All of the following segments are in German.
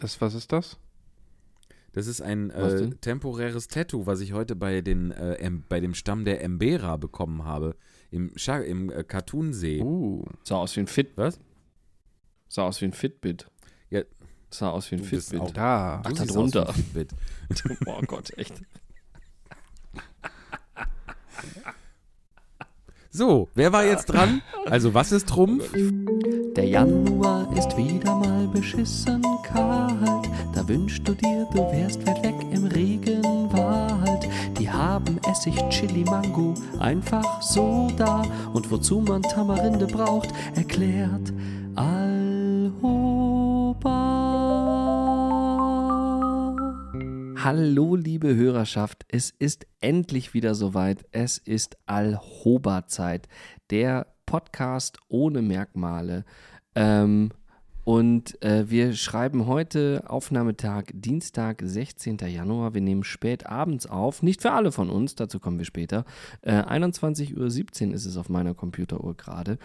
Das, was ist das? Das ist ein äh, temporäres Tattoo, was ich heute bei, den, äh, em, bei dem Stamm der Embera bekommen habe. Im, Scha im äh, Cartoonsee. Uh. Sah aus wie ein Fit. Was? Sah aus wie ein Fitbit. Ja. Sah aus wie ein Du bist Fitbit. auch- Da. Ach, Du da siehst aus wie ein drunter. Fitbit. Oh Gott, echt. So, wer war jetzt dran? Also, was ist Trumpf? Der Januar ist wieder mal beschissen kalt. Da wünschst du dir, du wärst weit weg im Regenwald. Die haben Essig, Chili, Mango einfach so da. Und wozu man Tamarinde braucht, erklärt Alhoba. Hallo, liebe Hörerschaft. Es ist endlich wieder soweit. Es ist Alhoba-Zeit. Der Podcast ohne Merkmale. Ähm, und äh, wir schreiben heute Aufnahmetag Dienstag, 16. Januar. Wir nehmen spät abends auf. Nicht für alle von uns, dazu kommen wir später. Äh, 21.17 Uhr ist es auf meiner Computeruhr gerade.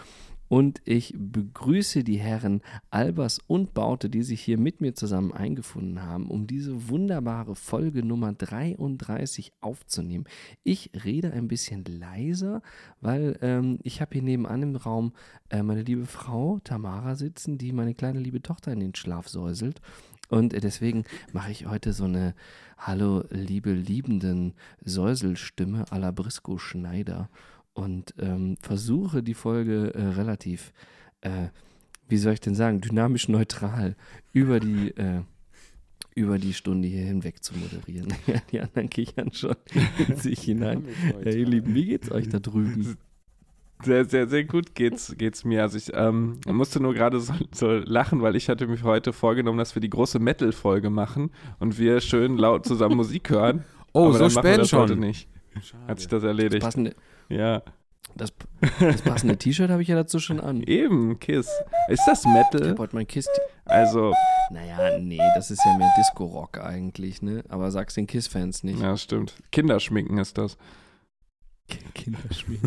Und ich begrüße die Herren Albers und Baute, die sich hier mit mir zusammen eingefunden haben, um diese wunderbare Folge Nummer 33 aufzunehmen. Ich rede ein bisschen leiser, weil ähm, ich habe hier nebenan im Raum äh, meine liebe Frau Tamara sitzen, die meine kleine liebe Tochter in den Schlaf säuselt. Und deswegen mache ich heute so eine Hallo, liebe Liebenden Säuselstimme à la Briscoe Schneider und ähm, versuche die Folge äh, relativ, äh, wie soll ich denn sagen, dynamisch neutral über die, äh, über die Stunde hier hinweg zu moderieren. die anderen kichern schon in sich hinein. Ja, ihr Lieben, wie geht's euch da drüben? Sehr, sehr, sehr gut geht's, geht's mir. Also ich ähm, musste nur gerade so, so lachen, weil ich hatte mir heute vorgenommen, dass wir die große Metal-Folge machen und wir schön laut zusammen Musik hören. Oh, Aber so dann machen wir spät das heute schon. nicht. Hat sich das Das erledigt. passende, Ja. das, das passende T-Shirt habe ich ja dazu schon an. Eben, Kiss. Ist das Ich Metal? habe heute mein Kiss. Also, Naja, nee, das ist ja mehr Disco-Rock eigentlich, ne? Aber sag's den Kiss-Fans nicht. ja, stimmt. Kinderschminken ist das. Kinderschmied.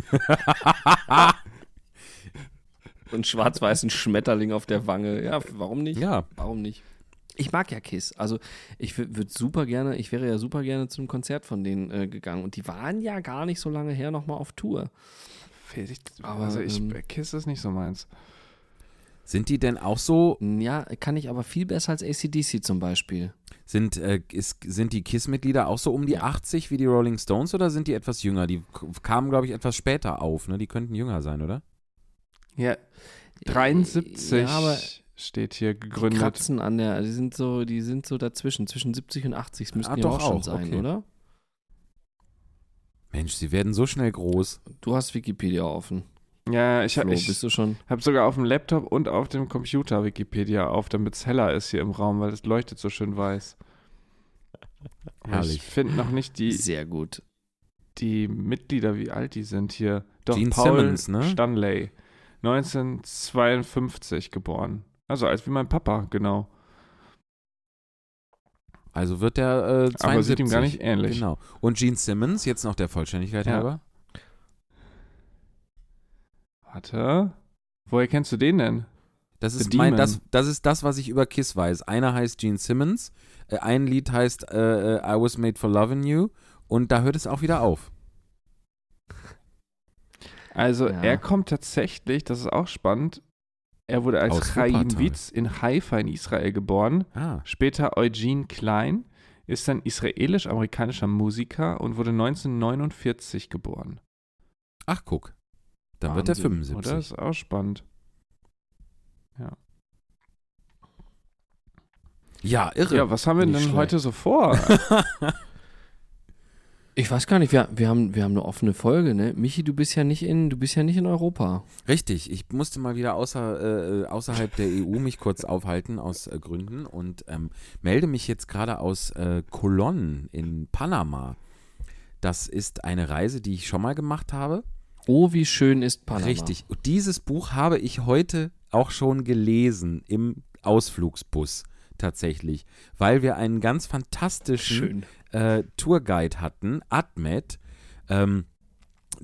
so einen schwarz-weißen Schmetterling auf der Wange. Ja, warum nicht? Ja, Warum nicht? Ich mag ja Kiss. Also ich würde super gerne, ich wäre ja super gerne zum Konzert von denen äh, gegangen. Und die waren ja gar nicht so lange her nochmal auf Tour. Aber, also ich, ähm, Kiss ist nicht so meins. sind die denn auch so, Ja, kann ich aber viel besser als ACDC zum Beispiel. sind, äh, ist, sind die KISS-Mitglieder auch so um die 80 wie die Rolling Stones oder sind die etwas jünger? Die kamen, glaube ich, etwas später auf, ne? Die könnten jünger sein, oder? Ja, 73 Ja, aber steht hier die gegründet. kratzen an der, die sind so, die sind so dazwischen, zwischen 70 und 80 das müssten Ah, die doch auch schon auch, sein, okay. oder? Mensch, sie werden so schnell groß. Du hast Wikipedia offen. Ja, ich, Flo, ich bist du schon? habe sogar auf dem Laptop und auf dem Computer Wikipedia auf, damit es heller ist hier im Raum, weil es leuchtet so schön weiß. Herrlich. Ich finde noch nicht die, Sehr gut. die Mitglieder, wie alt die sind hier. Doch, Gene Paul Simmons, ne? Stanley. 1952 geboren. Also alt wie mein Papa, genau. Also wird der äh, 72. Aber sieht ihm gar nicht ähnlich. Genau. Und Gene Simmons, jetzt noch der Vollständigkeit Ja. halber. Warte. Woher kennst du den denn? Das ist, mein, das, das ist das, was ich über Kiss weiß. Einer heißt Gene Simmons, äh, ein Lied heißt äh, äh, I Was Made for Loving You und da hört es auch wieder auf. Also Ja. er kommt tatsächlich, das ist auch spannend, er wurde als Aus Chaim Wuppertal. Witz in Haifa in Israel geboren. Ah, Später Eugene Klein ist ein israelisch-amerikanischer Musiker und wurde 1949 geboren. ach guck. Dann wird er Wahnsinn, 75. Oder? Ist auch spannend. Ja, irre. Ja, was haben wir Nicht denn schlecht. heute so vor? Ich weiß gar nicht, wir, wir, haben, wir haben eine offene Folge, ne? Michi, du bist ja nicht in, du bist ja nicht in Europa. Richtig, ich musste mal wieder außer, äh, außerhalb der EU mich kurz aufhalten aus äh, Gründen und ähm, melde mich jetzt gerade aus äh, Colón in Panama. Das ist eine Reise, die ich schon mal gemacht habe. Oh, wie schön ist Panama. Richtig. Und dieses Buch habe ich heute auch schon gelesen im Ausflugsbus tatsächlich, weil wir einen ganz fantastischen Schön. Äh, Tourguide hatten, Ahmed, ähm,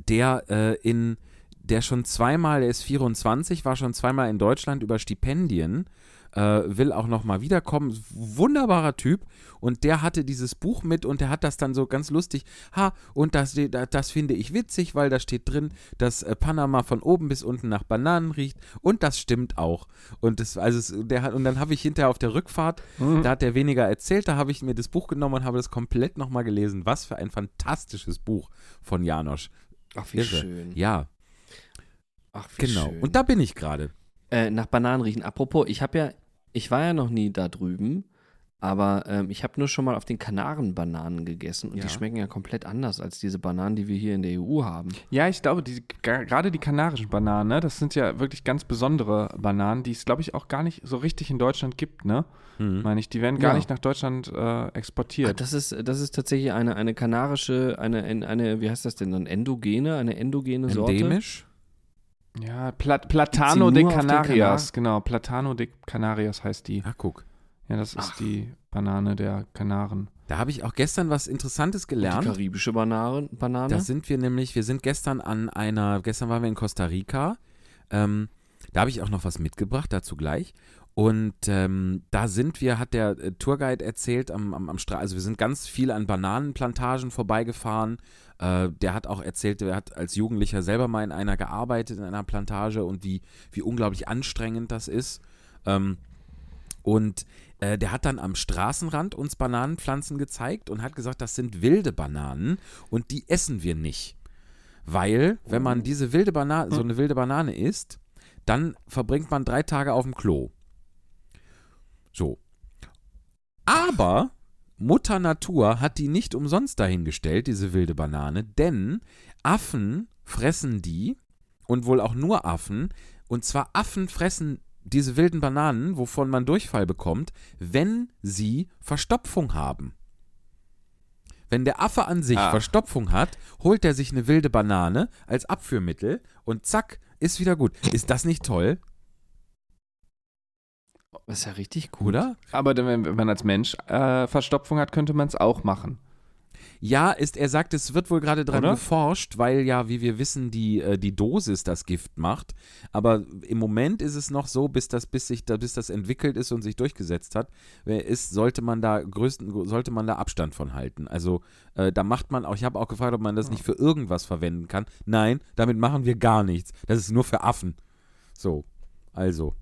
der äh, in der schon zweimal, er ist 24, war schon zweimal in Deutschland über Stipendien äh, will auch nochmal wiederkommen. Wunderbarer Typ. Und der hatte dieses Buch mit und der hat das dann so ganz lustig. Ha, und das, das, das finde ich witzig, weil da steht drin, dass äh, Panama von oben bis unten nach Bananen riecht. Und das stimmt auch. Und, das, also es, der hat, und dann habe ich hinterher auf der Rückfahrt, Mhm. da hat der weniger erzählt, da habe ich mir das Buch genommen und habe das komplett nochmal gelesen. Was für ein fantastisches Buch von Janosch. Ach, wie Irre. schön. Ja, Ach, wie genau. schön. Und da bin ich gerade. Äh, nach Bananen riechen. Apropos, ich habe ja, ich war ja noch nie da drüben, aber ähm, ich habe nur schon mal auf den Kanaren Bananen gegessen und Ja. die schmecken ja komplett anders als diese Bananen, die wir hier in der EU haben. Ja, ich glaube, die, gerade die kanarischen Bananen, ne, das sind ja wirklich ganz besondere Bananen, die es, glaube ich, auch gar nicht so richtig in Deutschland gibt, ne? Mhm. Meine ich, die werden gar Ja. nicht nach Deutschland äh, Ah, exportiert. Das ist, das ist tatsächlich eine, eine kanarische, eine, eine, wie heißt das denn dann, endogene, eine endogene Sorte. Endemisch? Ja, Pla Platano de die Canarias, genau. Platano de Canarias heißt die. Ach, guck. Ja, das ist Ach. die Banane der Kanaren. Da habe ich auch gestern was Interessantes Die gelernt. karibische Banane. Banane. Da sind wir nämlich, wir sind gestern an einer, gestern waren wir in Costa Rica. Ähm, da habe ich auch noch was mitgebracht, dazu gleich. Und ähm, da sind wir, hat der äh, Tourguide erzählt, am, am, am Stra also wir sind ganz viel an Bananenplantagen vorbeigefahren. Äh, der hat auch erzählt, er hat als Jugendlicher selber mal in einer gearbeitet, in einer Plantage und wie, wie unglaublich anstrengend das ist. Ähm, und äh, der hat dann am Straßenrand uns Bananenpflanzen gezeigt und hat gesagt, das sind wilde Bananen und die essen wir nicht. Weil, wenn man diese wilde Banane, so eine wilde Banane isst, dann verbringt man drei Tage auf dem Klo. So. Aber Mutter Natur hat die nicht umsonst dahingestellt, diese wilde Banane, denn Affen fressen die und wohl auch nur Affen. Und zwar Affen fressen diese wilden Bananen, wovon man Durchfall bekommt, wenn sie Verstopfung haben. Wenn der Affe an sich Ah. Verstopfung hat, holt er sich eine wilde Banane als Abführmittel und zack, ist wieder gut. Ist das nicht toll, Das ist ja richtig gut. oder? Aber wenn, wenn man als Mensch äh, Verstopfung hat, könnte man es auch machen. Ja, ist, er sagt, es wird wohl gerade dran Oder? geforscht, weil ja, wie wir wissen, die, äh, die Dosis das Gift macht. Aber im Moment ist es noch so, bis das, bis sich da, bis das entwickelt ist und sich durchgesetzt hat, ist, sollte man da größten, sollte man da Abstand von halten. Also äh, da macht man auch, ich habe auch gefragt, ob man das nicht für irgendwas verwenden kann. Nein, damit machen wir gar nichts. Das ist nur für Affen. So, also.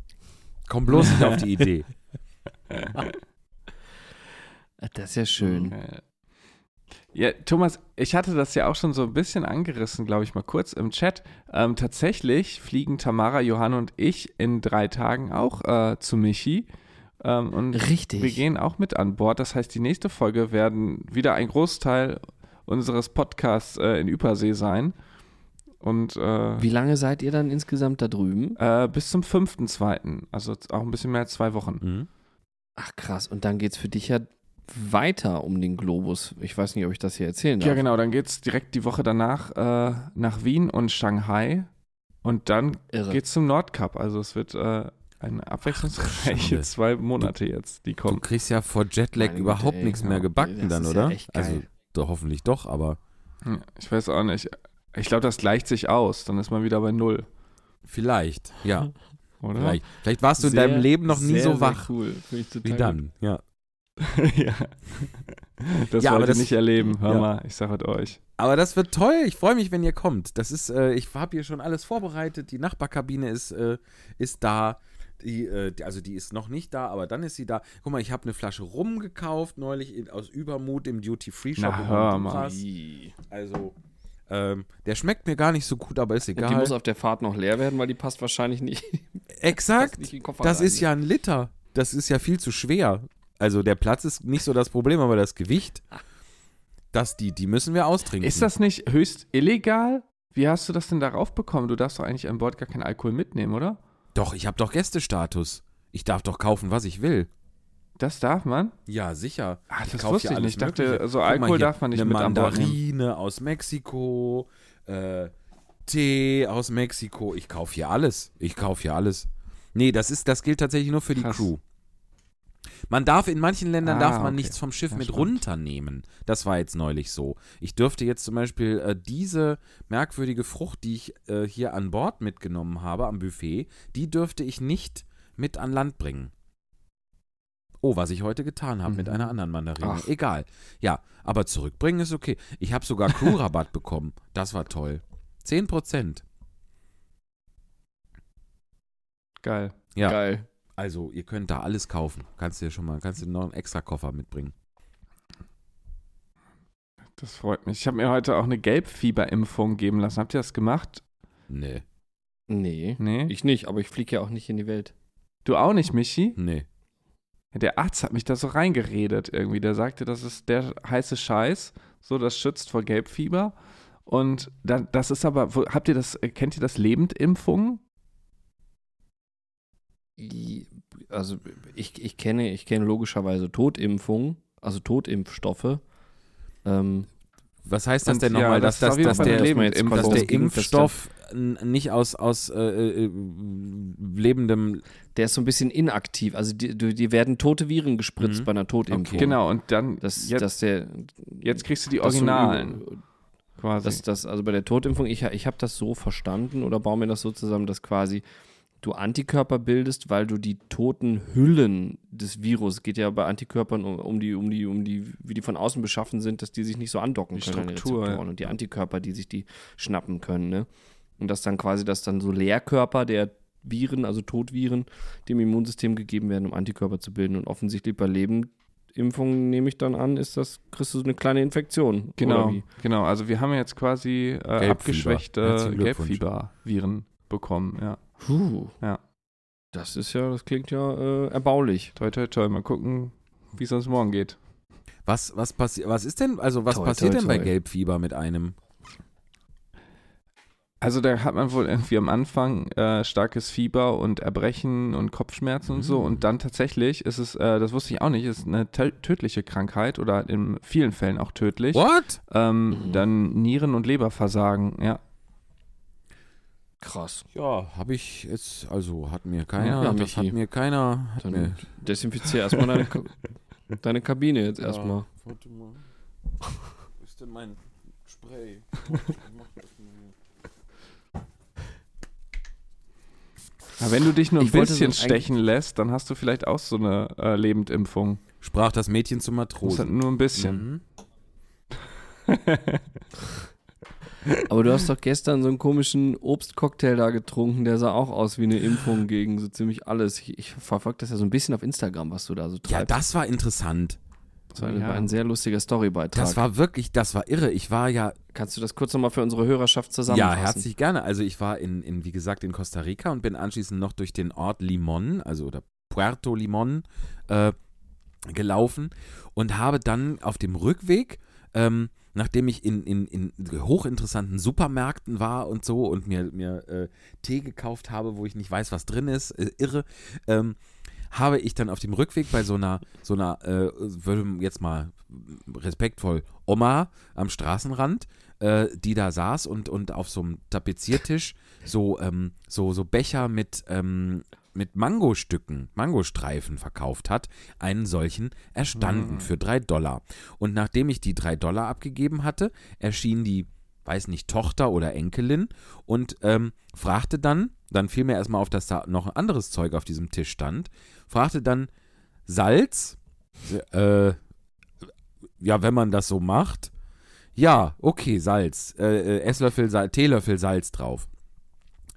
Komm bloß nicht auf die Idee. Das ist ja schön. Ja, Thomas, ich hatte das ja auch schon so ein bisschen angerissen, glaube ich, mal kurz im Chat. Ähm, tatsächlich fliegen Tamara, Johann und ich in drei Tagen auch äh, zu Michi. Ähm, und Richtig. wir gehen auch mit an Bord. Das heißt, die nächste Folge werden wieder ein Großteil unseres Podcasts äh, in Übersee sein. Und äh, Wie lange seid ihr dann insgesamt da drüben? äh, bis zum 5.2., also auch ein bisschen mehr als zwei Wochen. Mhm. Ach krass, und dann geht's für dich ja weiter um den Globus. Ich weiß nicht, ob ich das hier erzählen darf. Ja, genau, dann geht es direkt die Woche danach äh, nach Wien und Shanghai. Und dann Irre. geht's zum Nordcup. Also es wird äh, eine abwechslungsreiche zwei Monate jetzt, die Du kommen. kriegst ja vor Jetlag Meine überhaupt Güte, ey. nichts mehr Ja, gebacken das dann, ist ja oder? echt geil. Also doch, hoffentlich doch, aber Ja, Ich weiß auch nicht. Ich glaube, das gleicht sich aus. Dann ist man wieder bei Null, vielleicht, ja. oder? Vielleicht, vielleicht warst du in Sehr, deinem Leben noch nie sehr, so sehr wach Cool. Finde ich total wie dann. Ja. gut. ja. Das Ja, wollt aber ihr das- nicht erleben. Hör ja. mal, ich sage es euch. Aber das wird toll. Ich freue mich, wenn ihr kommt. Das ist, äh, ich habe hier schon alles vorbereitet. Die Nachbarkabine ist, äh, ist da. Die, äh, die, also die ist noch nicht da, aber dann ist sie da. Guck mal, ich habe eine Flasche Rum gekauft, neulich in, aus Übermut im Duty-Free-Shop. Na, in hör Honduras. Also, ähm, der schmeckt mir gar nicht so gut, aber ist Und egal. die muss auf der Fahrt noch leer werden, weil die passt wahrscheinlich nicht. Exakt. nicht Das rein, ist ja ein Liter. Das ist ja viel zu schwer. Also der Platz ist nicht so das Problem, aber das Gewicht, das, die, die müssen wir austrinken. Ist das nicht höchst illegal? Wie hast du das denn darauf bekommen? Du darfst doch eigentlich an Bord gar keinen Alkohol mitnehmen, oder? Doch, ich habe doch Gästestatus. Ich darf doch kaufen, was ich will. Das darf man? Ja, sicher. Ach, das kauf wusste ich nicht. Ich dachte, Mögliche. so Alkohol darf man nicht eine mit an. Mandarine aus Mexiko, äh, Tee aus Mexiko. Ich kaufe hier alles. Ich kaufe hier alles. Nee, das ist, das gilt tatsächlich nur für die Krass. Crew. Man darf in manchen Ländern Ah, darf man okay. nichts vom Schiff Ja, mit spannend. runternehmen. Das war jetzt neulich so. Ich dürfte jetzt zum Beispiel äh, diese merkwürdige Frucht, die ich äh, hier an Bord mitgenommen habe am Buffet, die dürfte ich nicht mit an Land bringen. Oh, was ich heute getan habe mit Mhm. einer anderen Mandarine. Ach. Egal. Ja, aber zurückbringen ist okay. Ich habe sogar Crew-Rabatt bekommen. Das war toll. 10%. Geil. Ja. Geil. Also, ihr könnt da alles kaufen. Kannst dir schon mal, kannst dir noch einen extra Koffer mitbringen. Das freut mich. Ich habe mir heute auch eine Gelbfieberimpfung geben lassen. Habt ihr das gemacht? Nee. Nee. Nee. Ich nicht, aber ich fliege ja auch nicht in die Welt. du auch nicht, Michi? Nee. Der Arzt hat mich da so reingeredet irgendwie. Der sagte, das ist der heiße Scheiß. So, das schützt vor Gelbfieber. Und da, das ist aber, habt ihr das, äh, kennt ihr das Lebendimpfungen? Also ich, ich kenne, ich kenne logischerweise Totimpfungen, also Totimpfstoffe. Ähm, Was heißt das denn ja, nochmal, das dass, ist auf dass, der, dass der das das Impfstoff nicht aus, aus äh, äh, lebendem. der ist so ein bisschen inaktiv. Also die, die werden tote Viren gespritzt Mhm. bei einer Totimpfung. Okay. Genau, und dann, Das, jetzt, dass der, jetzt kriegst du die Originalen über- quasi. dass das, also bei der Totimpfung, ich, ich habe das so verstanden oder baue mir das so zusammen, dass quasi du Antikörper bildest, weil du die toten Hüllen des Virus, geht ja bei Antikörpern um, um die, um die, um die, wie die von außen beschaffen sind, dass die sich nicht so andocken Die können Struktur, ja. und die Antikörper, die sich die schnappen können, ne? Und dass dann quasi, dass dann so Leerkörper der Viren, also Totviren, dem Immunsystem gegeben werden, um Antikörper zu bilden. Und offensichtlich bei Lebendimpfungen, nehme ich dann an, ist das, kriegst du so eine kleine Infektion. Genau, Oder wie? genau. Also wir haben jetzt quasi äh, Gelbfieber. abgeschwächte. Gelbfieberviren bekommen. Ja, Puh. Ja. Das ist ja, das klingt ja äh, erbaulich. toi, toi, toi. Mal gucken, wie es uns morgen geht. Was, was passiert? Was ist denn, also was Toi, passiert toi, denn bei. Gelbfieber mit einem? Also da hat man wohl irgendwie am Anfang äh, starkes Fieber und Erbrechen und Kopfschmerzen und so. Mhm. Und dann tatsächlich ist es, äh, das wusste ich auch nicht, ist eine tö- tödliche Krankheit oder in vielen Fällen auch tödlich. What? Ähm, Mhm. Dann Nieren- und Leberversagen, ja. Krass. Ja, habe ich jetzt, also hat mir keiner, Ja, das hat mir keiner, hat Dann mir, desinfizier erstmal deine, deine Kabine jetzt erstmal. Warte mal. Wo ist denn mein Spray? Wenn du dich nur ein Ich bisschen so stechen lässt, dann hast du vielleicht auch so eine äh, Lebendimpfung. Sprach das Mädchen zum Muss halt Matrosen. nur ein bisschen. Mhm. Aber du hast doch gestern so einen komischen Obstcocktail da getrunken, der sah auch aus wie eine Impfung gegen so ziemlich alles. Ich, ich verfolge das ja so ein bisschen auf Instagram, was du da so treibst. Ja, das war interessant. Das war, ein- Ja. ein sehr lustiger Storybeitrag. Das war wirklich, das war irre. Ich war ja, Kannst du das kurz nochmal für unsere Hörerschaft ja, zusammenfassen? herzlich gerne. Also ich war in, in, wie gesagt, in Costa Rica und bin anschließend noch durch den Ort Limon, also oder Puerto Limon, äh, gelaufen und habe dann auf dem Rückweg, ähm, nachdem ich in, in, in hochinteressanten Supermärkten war und so und mir, mir äh, Tee gekauft habe, wo ich nicht weiß, was drin ist, äh, irre, ähm, habe ich dann auf dem Rückweg bei so einer, so einer, äh, würde jetzt mal respektvoll, Oma am Straßenrand, äh, die da saß und, und auf so einem Tapeziertisch so, ähm, so, so Becher mit, ähm, mit Mangostücken, Mangostreifen verkauft hat, einen solchen erstanden Ah. für drei Dollar. Und nachdem ich die drei Dollar abgegeben hatte, erschien die, weiß nicht, Tochter oder Enkelin und ähm, fragte dann, dann fiel mir erstmal auf, dass da noch ein anderes Zeug auf diesem Tisch stand, fragte dann Salz, äh, ja, wenn man das so macht, ja, okay, Salz, äh, äh, Esslöffel, Sal Teelöffel Salz drauf.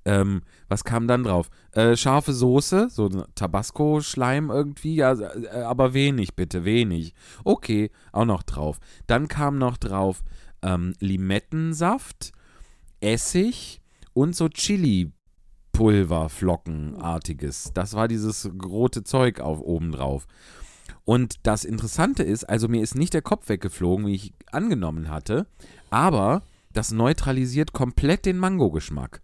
Ähm, was kam dann drauf? Äh, scharfe Soße, so Tabasco-Schleim irgendwie, ja, äh, aber wenig bitte, wenig. Okay, auch noch drauf. Dann kam noch drauf ähm, Limettensaft, Essig und so Chili-Pulver-Flockenartiges. Das war dieses rote Zeug auf oben drauf. Und das Interessante ist, also mir ist nicht der Kopf weggeflogen, wie ich angenommen hatte, aber das neutralisiert komplett den Mango-Geschmack.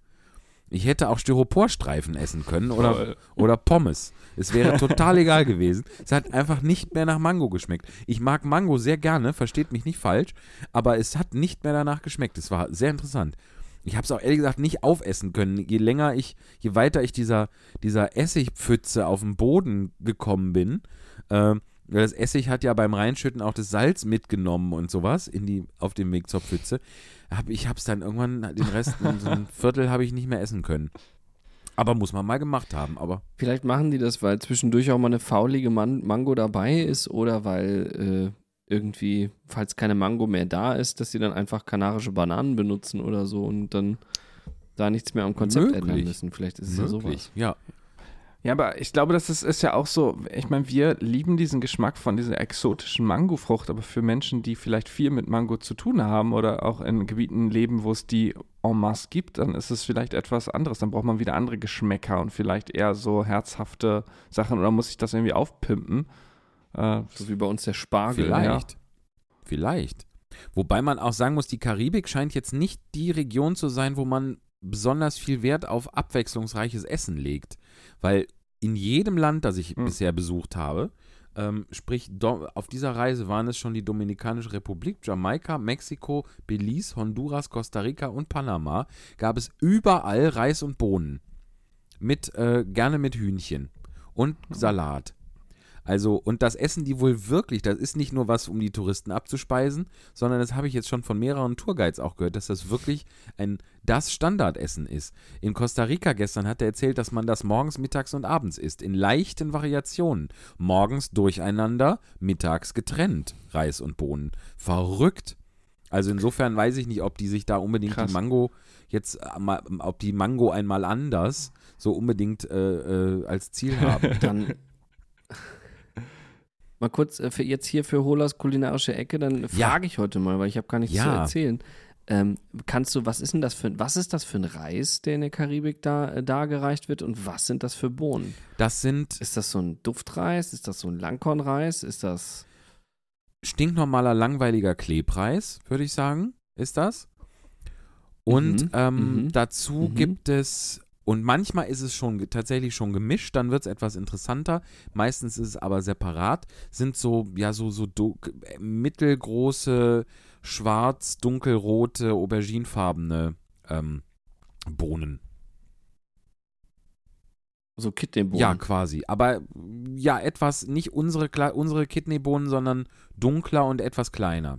Ich hätte auch Styroporstreifen essen können oder, oder Pommes. Es wäre total egal gewesen. Es hat einfach nicht mehr nach Mango geschmeckt. Ich mag Mango sehr gerne, versteht mich nicht falsch, aber es hat nicht mehr danach geschmeckt. Es war sehr interessant. Ich habe es auch ehrlich gesagt nicht aufessen können. Je länger ich, je weiter ich dieser, dieser Essigpfütze auf den Boden gekommen bin, weil das Essig hat ja beim Reinschütten auch das Salz mitgenommen und sowas in die, auf dem Weg zur Pfütze. Hab, ich habe es dann irgendwann, den Rest, so ein Viertel habe ich nicht mehr essen können. Aber muss man mal gemacht haben, aber. Vielleicht machen die das, weil zwischendurch auch mal eine faulige Man Mango dabei ist oder weil äh, irgendwie, falls keine Mango mehr da ist, dass sie dann einfach kanarische Bananen benutzen oder so und dann da nichts mehr am Konzept Möglich. ändern müssen. Vielleicht ist es ja sowas. Möglich. Ja. Ja, aber ich glaube, das ist, ist ja auch so, ich meine, wir lieben diesen Geschmack von dieser exotischen Mangofrucht, aber für Menschen, die vielleicht viel mit Mango zu tun haben oder auch in Gebieten leben, wo es die en masse gibt, dann ist es vielleicht etwas anderes. Dann braucht man wieder andere Geschmäcker und vielleicht eher so herzhafte Sachen oder muss ich das irgendwie aufpimpen? Äh, So wie bei uns der Spargel. Vielleicht. Vielleicht. Wobei man auch sagen muss, die Karibik scheint jetzt nicht die Region zu sein, wo man besonders viel Wert auf abwechslungsreiches Essen legt. Weil in jedem Land, das ich Hm. bisher besucht habe, ähm, sprich auf dieser Reise waren es schon die Dominikanische Republik, Jamaika, Mexiko, Belize, Honduras, Costa Rica und Panama, gab es überall Reis und Bohnen. Mit, äh, gerne mit Hühnchen und Salat. Also, und das essen die wohl wirklich. Das ist nicht nur was, um die Touristen abzuspeisen, sondern das habe ich jetzt schon von mehreren Tourguides auch gehört, dass das wirklich ein das Standardessen ist. In Costa Rica gestern hat er erzählt, dass man das morgens, mittags und abends isst, in leichten Variationen. Morgens durcheinander, mittags getrennt, Reis und Bohnen. Verrückt. Also insofern weiß ich nicht, ob die sich da unbedingt Krass. die Mango jetzt, äh, mal- ob die Mango einmal anders so unbedingt äh, äh, als Ziel haben. Dann mal kurz äh, für jetzt hier für Holas kulinarische Ecke, dann frage ich heute mal, weil ich habe gar nichts Ja. zu erzählen. Ähm, kannst du, was ist denn das für, was ist das für ein Reis, der in der Karibik da äh, dargereicht wird und was sind das für Bohnen? Das sind Ist das so ein Duftreis? Ist das so ein Langkornreis? Ist das stinknormaler, langweiliger Klebreis, würde ich sagen, ist das. Und Mhm, ähm, mhm, dazu mhm. gibt es, und manchmal ist es schon tatsächlich schon gemischt, dann wird es etwas interessanter. Meistens ist es aber separat, sind so, ja, so, so mittelgroße, schwarz, dunkelrote, auberginefarbene ähm, Bohnen. so Kidneybohnen? Ja, quasi. Aber ja, etwas, nicht unsere, unsere Kidneybohnen, sondern dunkler und etwas kleiner,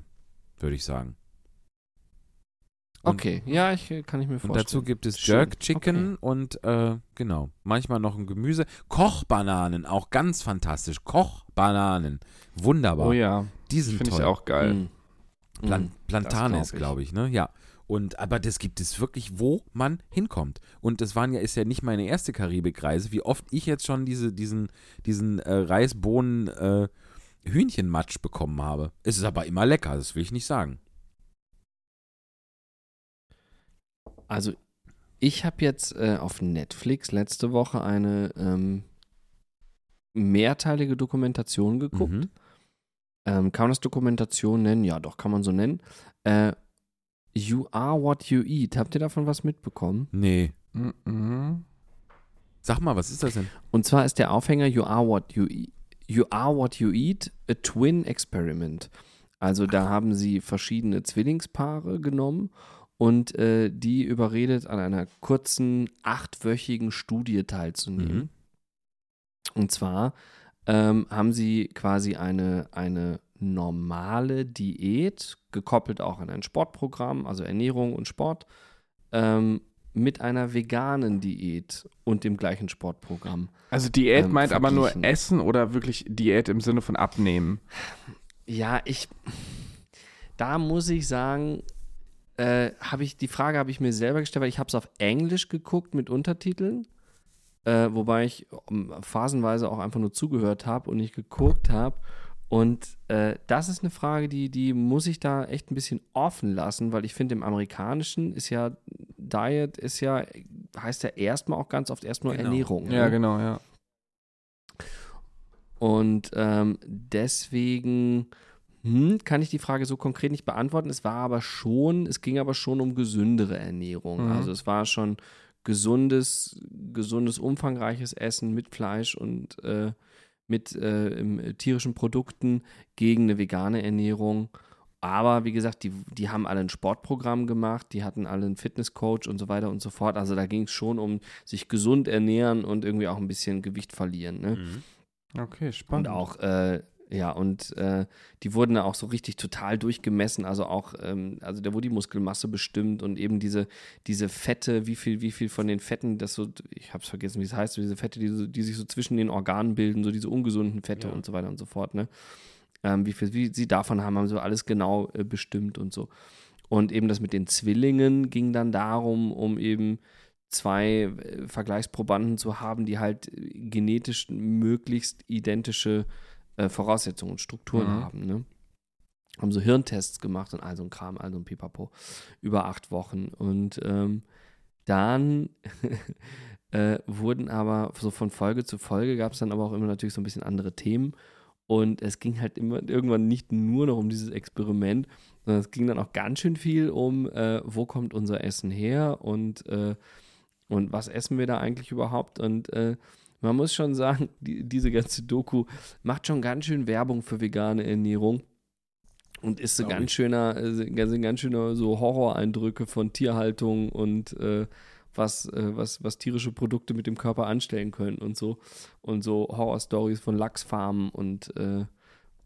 würde ich sagen. Und, Okay, ja, ich äh, kann ich mir Und vorstellen. dazu gibt es Schön. Jerk Chicken und äh, genau, manchmal noch ein Gemüse. Kochbananen, auch ganz fantastisch. Kochbananen. Wunderbar. oh ja, Die sind finde ich auch geil. Mm. Plan Mm. Plantanes, glaub ich. glaube ich, ne? Ja. Und aber das gibt es wirklich, wo man hinkommt. Und das waren ja, ist ja nicht meine erste Karibikreise, wie oft ich jetzt schon diese, diesen, diesen äh, Reisbohnen äh, Hühnchenmatsch bekommen habe. Es ist aber immer lecker, das will ich nicht sagen. Also, ich habe jetzt äh, auf Netflix letzte Woche eine ähm, mehrteilige Dokumentation geguckt. Mhm. Ähm, kann man das Dokumentation nennen? Ja, doch, kann man so nennen. Äh, you are what you eat. Habt ihr davon was mitbekommen? Nee. Mhm. Sag mal, was ist das denn? Und zwar ist der Aufhänger You are what you eat. You are what you eat, a twin experiment. Also da haben sie verschiedene Zwillingspaare genommen und äh, die überredet, an einer kurzen, achtwöchigen Studie teilzunehmen. Mhm. Und zwar ähm, haben sie quasi eine, eine normale Diät, gekoppelt auch an ein Sportprogramm, also Ernährung und Sport, ähm, mit einer veganen Diät und dem gleichen Sportprogramm. Also Diät Ähm, meint aber nur. Essen oder wirklich Diät im Sinne von Abnehmen? Ja, ich, da muss ich sagen, äh, habe ich die Frage habe ich mir selber gestellt, weil ich habe es auf Englisch geguckt mit Untertiteln, äh, wobei ich ähm, phasenweise auch einfach nur zugehört habe und nicht geguckt habe. Und äh, das ist eine Frage, die, die muss ich da echt ein bisschen offen lassen, weil ich finde, im Amerikanischen ist ja Diet ist ja, heißt ja erstmal auch ganz oft erst nur Genau. Ernährung. Ja, ne? genau, ja. Und ähm, deswegen hm, kann ich die Frage so konkret nicht beantworten. Es war aber schon, es ging aber schon um gesündere Ernährung. Mhm. Also es war schon gesundes, gesundes, umfangreiches Essen mit Fleisch und äh, mit äh, im, tierischen Produkten gegen eine vegane Ernährung. Aber wie gesagt, die, die haben alle ein Sportprogramm gemacht, die hatten alle einen Fitnesscoach und so weiter und so fort. Also da ging es schon um sich gesund ernähren und irgendwie auch ein bisschen Gewicht verlieren. Ne? Mhm. Okay, spannend. Und auch, äh, Ja, und äh, die wurden da auch so richtig total durchgemessen, also auch, ähm, also da wurde die Muskelmasse bestimmt und eben diese, diese Fette, wie viel, wie viel von den Fetten, das so, ich hab's vergessen, wie es heißt, diese Fette, die, so, die sich so zwischen den Organen bilden, so diese ungesunden Fette Ja. und so weiter und so fort, ne? Ähm, wie viel wie sie davon haben, haben so alles genau äh, bestimmt und so. Und eben das mit den Zwillingen ging dann darum, um eben zwei äh, Vergleichsprobanden zu haben, die halt äh, genetisch möglichst identische äh, Voraussetzungen und Strukturen Mhm. haben. Ne? Haben so Hirntests gemacht und all so ein Kram, all so ein Pipapo, über acht Wochen. Und ähm, dann äh, wurden aber so von Folge zu Folge gab es dann aber auch immer natürlich so ein bisschen andere Themen. Und es ging halt immer irgendwann nicht nur noch um dieses Experiment, sondern es ging dann auch ganz schön viel um, äh, wo kommt unser Essen her und, äh, und was essen wir da eigentlich überhaupt. Und äh, man muss schon sagen, die, diese ganze Doku macht schon ganz schön Werbung für vegane Ernährung und ist so ganz schöner, äh, sind ganz schöner so Horroreindrücke von Tierhaltung und äh, was, äh, was, was tierische Produkte mit dem Körper anstellen können und so. Und so Horror-Stories von Lachsfarmen und, äh,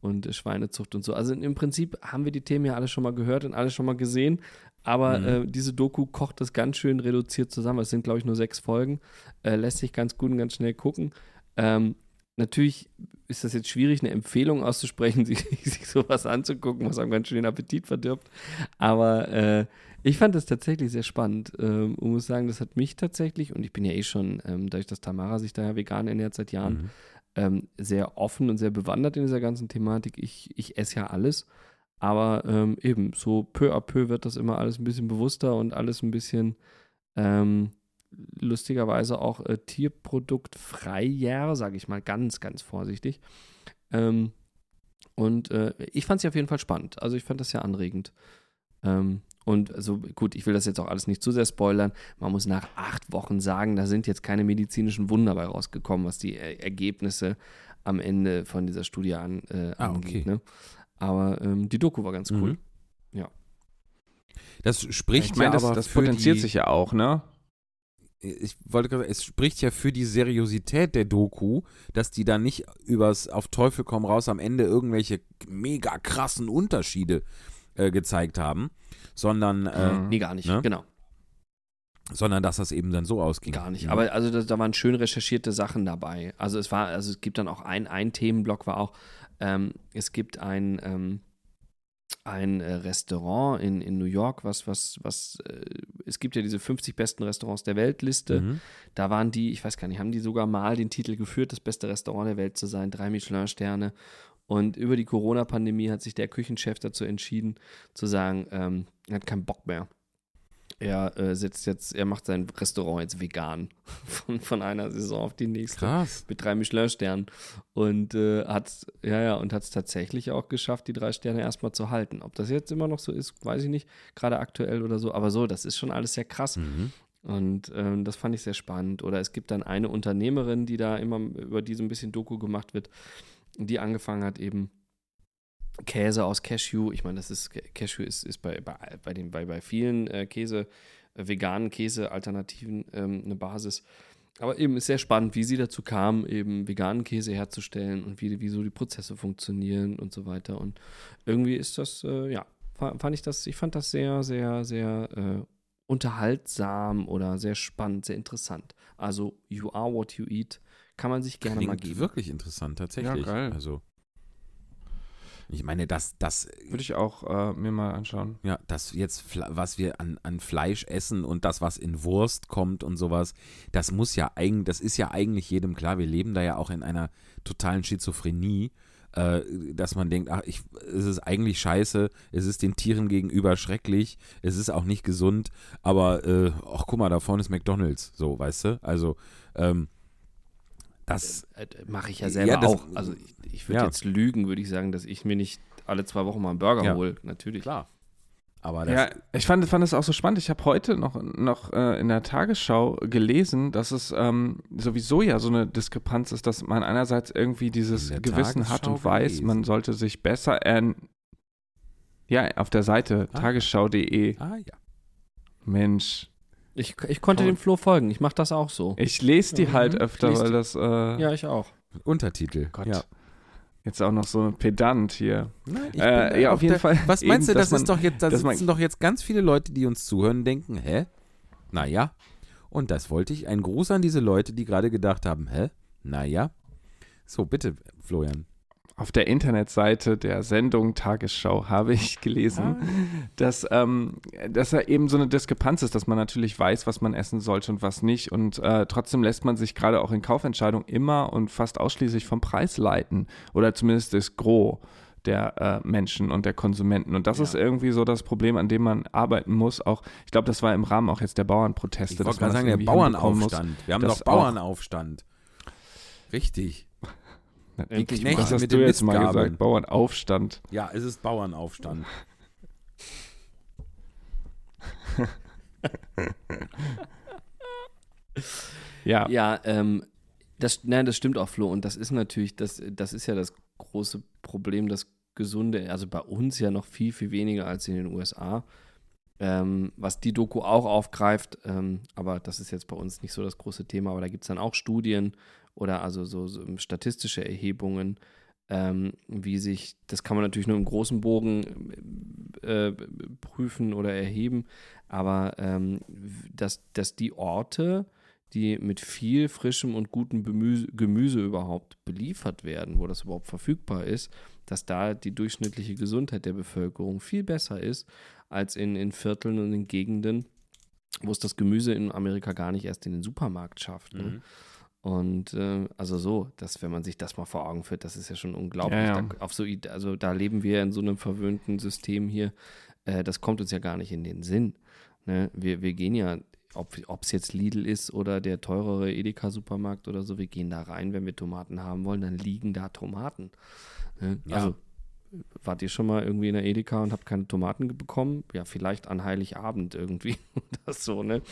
und Schweinezucht und so. Also im Prinzip haben wir die Themen ja alle schon mal gehört und alle schon mal gesehen. Aber Mhm. äh, diese Doku kocht das ganz schön reduziert zusammen. Es sind, glaube ich, nur sechs Folgen. Äh, lässt sich ganz gut und ganz schnell gucken. Ähm, natürlich ist das jetzt schwierig, eine Empfehlung auszusprechen, sich, sich sowas anzugucken, was einem ganz schön den Appetit verdirbt. Aber äh, ich fand das tatsächlich sehr spannend ähm, und muss sagen, das hat mich tatsächlich, und ich bin ja eh schon, ähm, dadurch, dass Tamara sich da ja vegan ernährt seit Jahren, Mhm. Ähm, sehr offen und sehr bewandert in dieser ganzen Thematik. Ich, ich esse ja alles, aber ähm, eben so peu à peu wird das immer alles ein bisschen bewusster und alles ein bisschen ähm, lustigerweise auch äh, tierproduktfreier, sage ich mal ganz, ganz vorsichtig. Ähm, und äh, ich fand es auf jeden Fall spannend. Also ich fand das sehr anregend. Ähm, und also gut, ich will das jetzt auch alles nicht zu sehr spoilern. Man muss nach acht Wochen sagen, da sind jetzt keine medizinischen Wunder bei rausgekommen, was die äh, Ergebnisse am Ende von dieser Studie an, äh, Ah, angeht. okay. Ne? Aber ähm, die Doku war ganz cool. Mhm. Das spricht Ich meine, ja das, aber das für potenziert die, sich ja auch, ne? ich wollte gerade sagen, es spricht ja für die Seriosität der Doku, dass die da nicht übers auf Teufel komm raus am Ende irgendwelche mega krassen Unterschiede äh, gezeigt haben, sondern, äh, Mhm. Nee, gar nicht. Ne? Genau. sondern dass das eben dann so ausging. Gar nicht. Aber also da, da waren schön recherchierte Sachen dabei. Also es war, also es gibt dann auch ein, ein Themenblock war auch, ähm, es gibt ein, ähm, ein äh, Restaurant in, in New York, was, was, was, äh, es gibt ja diese 50 besten Restaurants der Weltliste. Mhm. Da waren die, ich weiß gar nicht, haben die sogar mal den Titel geführt, das beste Restaurant der Welt zu sein, drei Michelin-Sterne. Und über die Corona-Pandemie hat sich der Küchenchef dazu entschieden, zu sagen, ähm, er hat keinen Bock mehr. Er äh, setzt jetzt, er macht sein Restaurant jetzt vegan von, von einer Saison auf die nächste Krass. mit drei Michelin-Sternen und äh, hat ja ja und hat es tatsächlich auch geschafft, die drei Sterne erstmal zu halten. Ob das jetzt immer noch so ist, weiß ich nicht, gerade aktuell oder so. Aber so, das ist schon alles sehr krass. Mhm. Und ähm, das fand ich sehr spannend. Oder es gibt dann eine Unternehmerin, die da immer über die so ein bisschen Doku gemacht wird, die angefangen hat, eben Käse aus Cashew. Ich meine, das ist Cashew ist, ist bei, bei, bei, den, bei, bei vielen äh, Käse, äh, veganen Käse-Alternativen ähm, eine Basis. Aber eben ist sehr spannend, wie sie dazu kam, eben veganen Käse herzustellen und wie, wie so die Prozesse funktionieren und so weiter. Und irgendwie ist das, äh, ja, fa- fand ich das, ich fand das sehr, sehr, sehr äh, unterhaltsam oder sehr spannend, sehr interessant. Also, you are what you eat, kann man sich gerne mal Klingt geben. wirklich interessant, tatsächlich. Ja, geil. Also, ich meine, das, das, Würde ich auch äh, mir mal anschauen. ja, das jetzt, was wir an, an Fleisch essen und das, was in Wurst kommt und sowas, das muss ja eigentlich, das ist ja eigentlich jedem klar. Wir leben da ja auch in einer totalen Schizophrenie, äh, dass man denkt, ach, ich, es ist eigentlich scheiße, es ist den Tieren gegenüber schrecklich, es ist auch nicht gesund, aber, äh, ach, guck mal, da vorne ist McDonalds, so, weißt du? Also, ähm, das, Äh, Mache ich ja selber Ja, das- auch. Also ich, ich würde ja. jetzt lügen, würde ich sagen, dass ich mir nicht alle zwei Wochen mal einen Burger Ja. hole. Natürlich. klar. Aber das, Ja, ich fand, fand es auch so spannend. Ich habe heute noch, noch äh, in der Tagesschau gelesen, dass es ähm, sowieso ja so eine Diskrepanz ist, dass man einerseits irgendwie dieses Gewissen hat Tagesschau und weiß, gelesen. man sollte sich besser ern ja, auf der Seite Ah. tagesschau.de. ah ja. Mensch, Ich, ich konnte Toll. dem Flo folgen. Ich mache das auch so. ich lese die Mhm. halt öfter, weil das äh, Ja, ich auch. Untertitel. Gott. Ja. Jetzt auch noch so ein Pedant hier. Nein, ich Äh, bin ja, auf jeden der- Fall Was eben, meinst du, dass das ist man- doch jetzt, da sitzen doch jetzt ganz viele Leute, die uns zuhören und denken, hä? Naja. Und das wollte ich. Ein Gruß an diese Leute, die gerade gedacht haben, hä? Naja. So, bitte, Florian. Auf der Internetseite der Sendung Tagesschau habe ich gelesen, dass, ähm, dass da eben so eine Diskrepanz ist, dass man natürlich weiß, was man essen sollte und was nicht. Und äh, trotzdem lässt man sich gerade auch in Kaufentscheidungen immer und fast ausschließlich vom Preis leiten. Oder zumindest das Gros der äh, Menschen und der Konsumenten. Und das Ja. ist irgendwie so das Problem, an dem man arbeiten muss. Auch, ich glaube, das war im Rahmen auch jetzt der Bauernproteste. Ich wollte gerade sagen, der hinbekommen muss. Bauernaufstand. Wir haben doch Bauernaufstand. Richtig. Wie Knechte was hast mit du jetzt mal gesagt? Bauernaufstand. Ja, es ist Bauernaufstand. Ja, Ja, ähm, das, nein, das stimmt auch, Flo. Und das ist natürlich, das, das ist ja das große Problem, das Gesunde, also bei uns ja noch viel, viel weniger als in den USA. Ähm, was die Doku auch aufgreift, ähm, aber das ist jetzt bei uns nicht so das große Thema, aber da gibt es dann auch Studien oder also so, so statistische Erhebungen, ähm, wie sich, das kann man natürlich nur im großen Bogen äh, prüfen oder erheben, aber ähm, dass, dass die Orte, die mit viel frischem und gutem Bemüse, Gemüse überhaupt beliefert werden, wo das überhaupt verfügbar ist, dass da die durchschnittliche Gesundheit der Bevölkerung viel besser ist als in, in Vierteln und in Gegenden, wo es das Gemüse in Amerika gar nicht erst in den Supermarkt schafft. Ne? Mhm. Und äh, also so, dass wenn man sich das mal vor Augen führt, das ist ja schon unglaublich. Ja, ja. Da, auf so, also da leben wir in so einem verwöhnten System hier. Äh, das kommt uns ja gar nicht in den Sinn. Ne? Wir, wir gehen ja, ob es jetzt Lidl ist oder der teurere Edeka-Supermarkt oder so, wir gehen da rein, wenn wir Tomaten haben wollen, dann liegen da Tomaten. Ne? Ja. Also wart ihr schon mal irgendwie in der Edeka und habt keine Tomaten bekommen? Ja, vielleicht an Heiligabend irgendwie oder so, ne?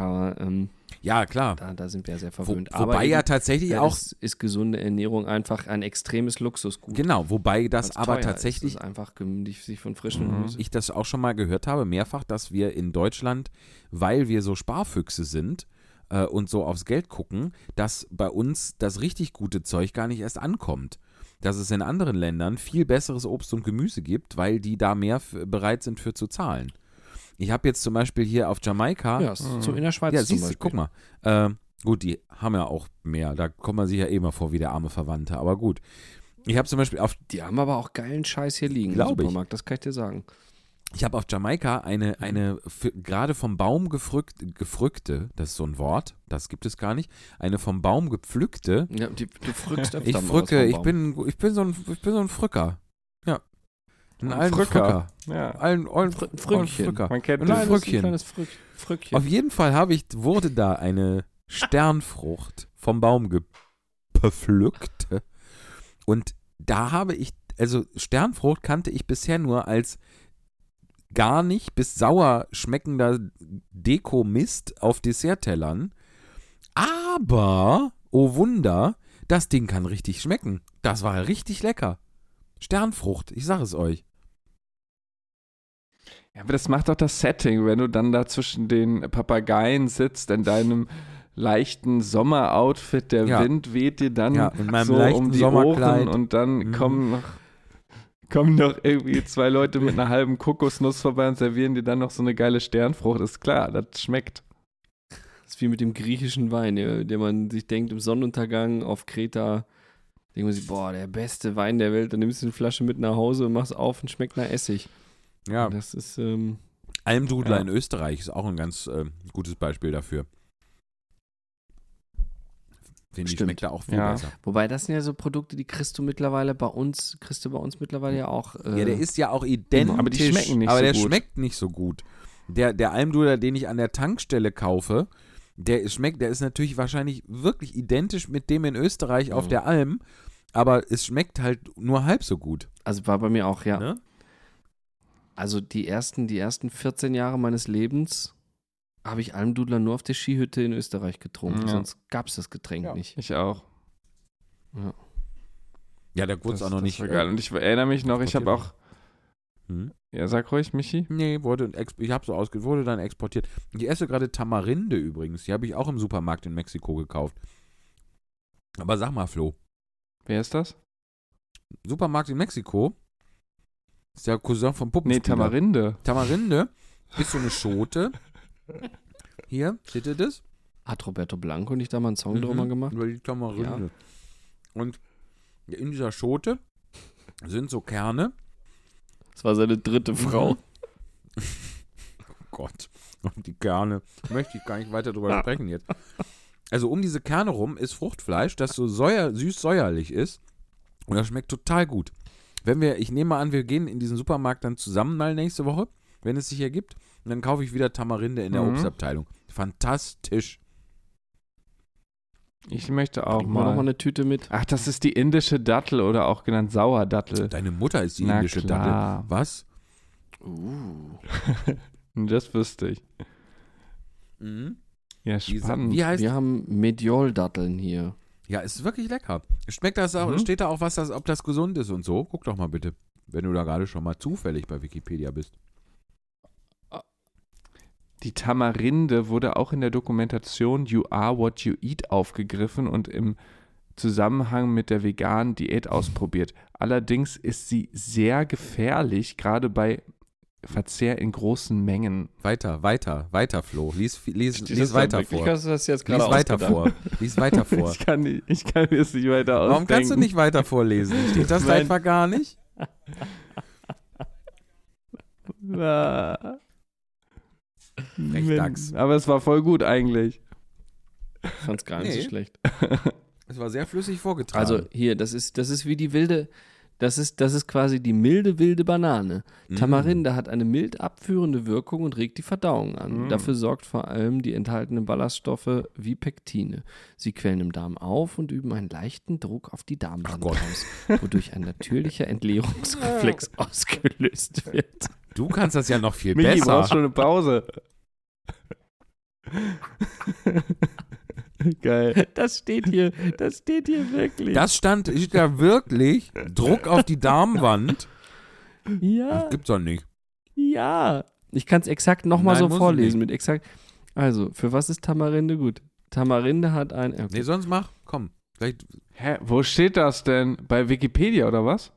Aber ähm, Ja, klar. da, da sind wir sehr Wo, verwöhnt. wobei eben, ja tatsächlich auch, ist, ist gesunde Ernährung einfach ein extremes Luxusgut. genau, wobei das aber tatsächlich Ist. Einfach gemütlich sich von frischem Mhm. Gemüse. ich das auch schon mal gehört habe, mehrfach, dass wir in Deutschland, weil wir so Sparfüchse sind äh, und so aufs Geld gucken, dass bei uns das richtig gute Zeug gar nicht erst ankommt. Dass es in anderen Ländern viel besseres Obst und Gemüse gibt, weil die da mehr bereit sind für zu zahlen. Ich habe jetzt zum Beispiel hier auf Jamaika, ja, ist so in der Schweiz ja, siehst du, guck mal. Ähm, gut, die haben ja auch mehr. Da kommt man sich ja eh mal vor wie der arme Verwandte. Aber gut. Ich habe zum Beispiel auf Die haben aber auch geilen Scheiß hier liegen im ich. Supermarkt, das kann ich dir sagen. Ich habe auf Jamaika eine, Mhm. eine gerade vom Baum gefrückt, gefrückte, das ist so ein Wort, das gibt es gar nicht, eine vom Baum gepflückte. Ja, die, du frückst öfter Ich frücke, ich bin, ich bin so ein, ich bin so ein Frücker. Ja. Ein, Ein alten Frücker. Frücker. Ja. Ein, ein, Fr- ein Frückchen. Frücker. Man kennt Ein das. kleines, Frückchen. Auf jeden Fall habe ich, wurde da eine Sternfrucht vom Baum gepflückt. Und da habe ich, also Sternfrucht kannte ich bisher nur als gar nicht bis sauer schmeckender Deko-Mist auf Desserttellern. Aber, oh Wunder, das Ding kann richtig schmecken. Das war richtig lecker. Sternfrucht, ich sag es euch. Ja, aber das macht doch das Setting, wenn du dann da zwischen den Papageien sitzt in deinem leichten Sommeroutfit, der Ja. Wind weht dir dann Ja, so um die. Ohren und dann Mhm. kommen noch kommen noch irgendwie zwei Leute mit einer halben Kokosnuss vorbei und servieren dir dann noch so eine geile Sternfrucht. Ist klar, das schmeckt. Das ist wie mit dem griechischen Wein, der, der man sich denkt, im Sonnenuntergang auf Kreta, denkt man sich, boah, der beste Wein der Welt, dann nimmst du eine Flasche mit nach Hause und machst auf und schmeckt nach Essig. Ja, Das ist, ähm, Almdudler Ja. in Österreich ist auch ein ganz äh, gutes Beispiel dafür. Finde ich, schmeckt da auch viel Ja. besser. wobei das sind ja so Produkte, die kriegst du mittlerweile bei uns, kriegst du bei uns mittlerweile ja auch. Äh, Ja, der ist ja auch identisch, aber die schmecken nicht aber so der gut. schmeckt nicht so gut. Der, der Almdudler, den ich an der Tankstelle kaufe, der ist- schmeckt, der ist natürlich wahrscheinlich wirklich identisch mit dem in Österreich auf Mhm. der Alm, aber es schmeckt halt nur halb so gut. Also war bei mir auch, ja. Ne? Also die ersten, die ersten 14 Jahre meines Lebens habe ich Almdudler nur auf der Skihütte in Österreich getrunken. Ja. Sonst gab es das Getränk Ja. nicht. Ich auch. Ja, der wurde Das, auch noch das nicht. war geil. Und ich erinnere mich noch, ich habe auch. Hm? Ja, sag ruhig, Michi. Nee, wurde, ich habe so ausge, wurde dann exportiert. Ich esse gerade Tamarinde übrigens. Die habe ich auch im Supermarkt in Mexiko gekauft. Aber sag mal, Flo, Wer ist das? Supermarkt in Mexiko. Ist der Cousin vom Nee, Puppenspieler. Tamarinde. Tamarinde ist so eine Schote. Hier, seht ihr das? Hat Roberto Blanco nicht da mal einen Song Mhm, drüber gemacht? Über die Tamarinde. Und in dieser Schote sind so Kerne. Das war seine dritte Frau. Oh Gott. Und die Kerne. Möchte ich gar nicht weiter drüber sprechen jetzt. Also um diese Kerne rum ist Fruchtfleisch, das so säuer, süß-säuerlich ist. Und das schmeckt total gut. Wenn wir, ich nehme mal an, wir gehen in diesen Supermarkt dann zusammen mal nächste Woche, wenn es sich ergibt. Und dann kaufe ich wieder Tamarinde in der Mhm. Obstabteilung. Fantastisch. Ich möchte auch Bring mal noch mal mal. eine Tüte mit. Ach, das ist die indische Dattel oder auch genannt Sauerdattel. Deine Mutter ist die Na indische Dattel. klar. Was? Uh. Das wüsste ich. Mhm. Ja, spannend. Wie heißt Wir haben Mediol-Datteln hier. Ja, ist wirklich lecker. Schmeckt das auch, Mhm. steht da auch was, das, ob das gesund ist und so? Guck doch mal bitte, wenn du da gerade schon mal zufällig bei Wikipedia bist. Die Tamarinde wurde auch in der Dokumentation You Are What You Eat aufgegriffen und im Zusammenhang mit der veganen Diät ausprobiert. Allerdings ist sie sehr gefährlich, gerade bei Verzehr in großen Mengen. Weiter, weiter, weiter, Flo. Lies, lies, lies weiter vor. Hast du das jetzt Lies weiter vor. Lies weiter vor. Ich kann, nicht, ich kann mir das nicht weiter ausdenken. Warum kannst du nicht weiter vorlesen? Steht das da Mein- etwa gar nicht? Frechdachs. Aber es war voll gut eigentlich. Ich fand's gar nicht Nee. so schlecht. Es war sehr flüssig vorgetragen. Also hier, das ist, das ist wie die wilde, das ist, das ist quasi die milde, wilde Banane. Mm. Tamarinde hat eine mild abführende Wirkung und regt die Verdauung an. Mm. Dafür sorgt vor allem die enthaltenen Ballaststoffe wie Pektine. Sie quellen im Darm auf und üben einen leichten Druck auf die Darmwand aus, wodurch ein natürlicher Entleerungsreflex ausgelöst wird. Du kannst das ja noch viel Michi, besser. brauchst schon eine Pause. Geil. Das steht hier, das steht hier wirklich. Das stand steht da wirklich Druck auf die Darmwand. ja. Das gibt's doch nicht. Ja. Ich kann es exakt nochmal so vorlesen mit exakt. Also, für was ist Tamarinde gut? Tamarinde hat ein. Okay. Nee, sonst mach. Komm. Vielleicht, Hä, wo steht das denn? Bei Wikipedia oder was?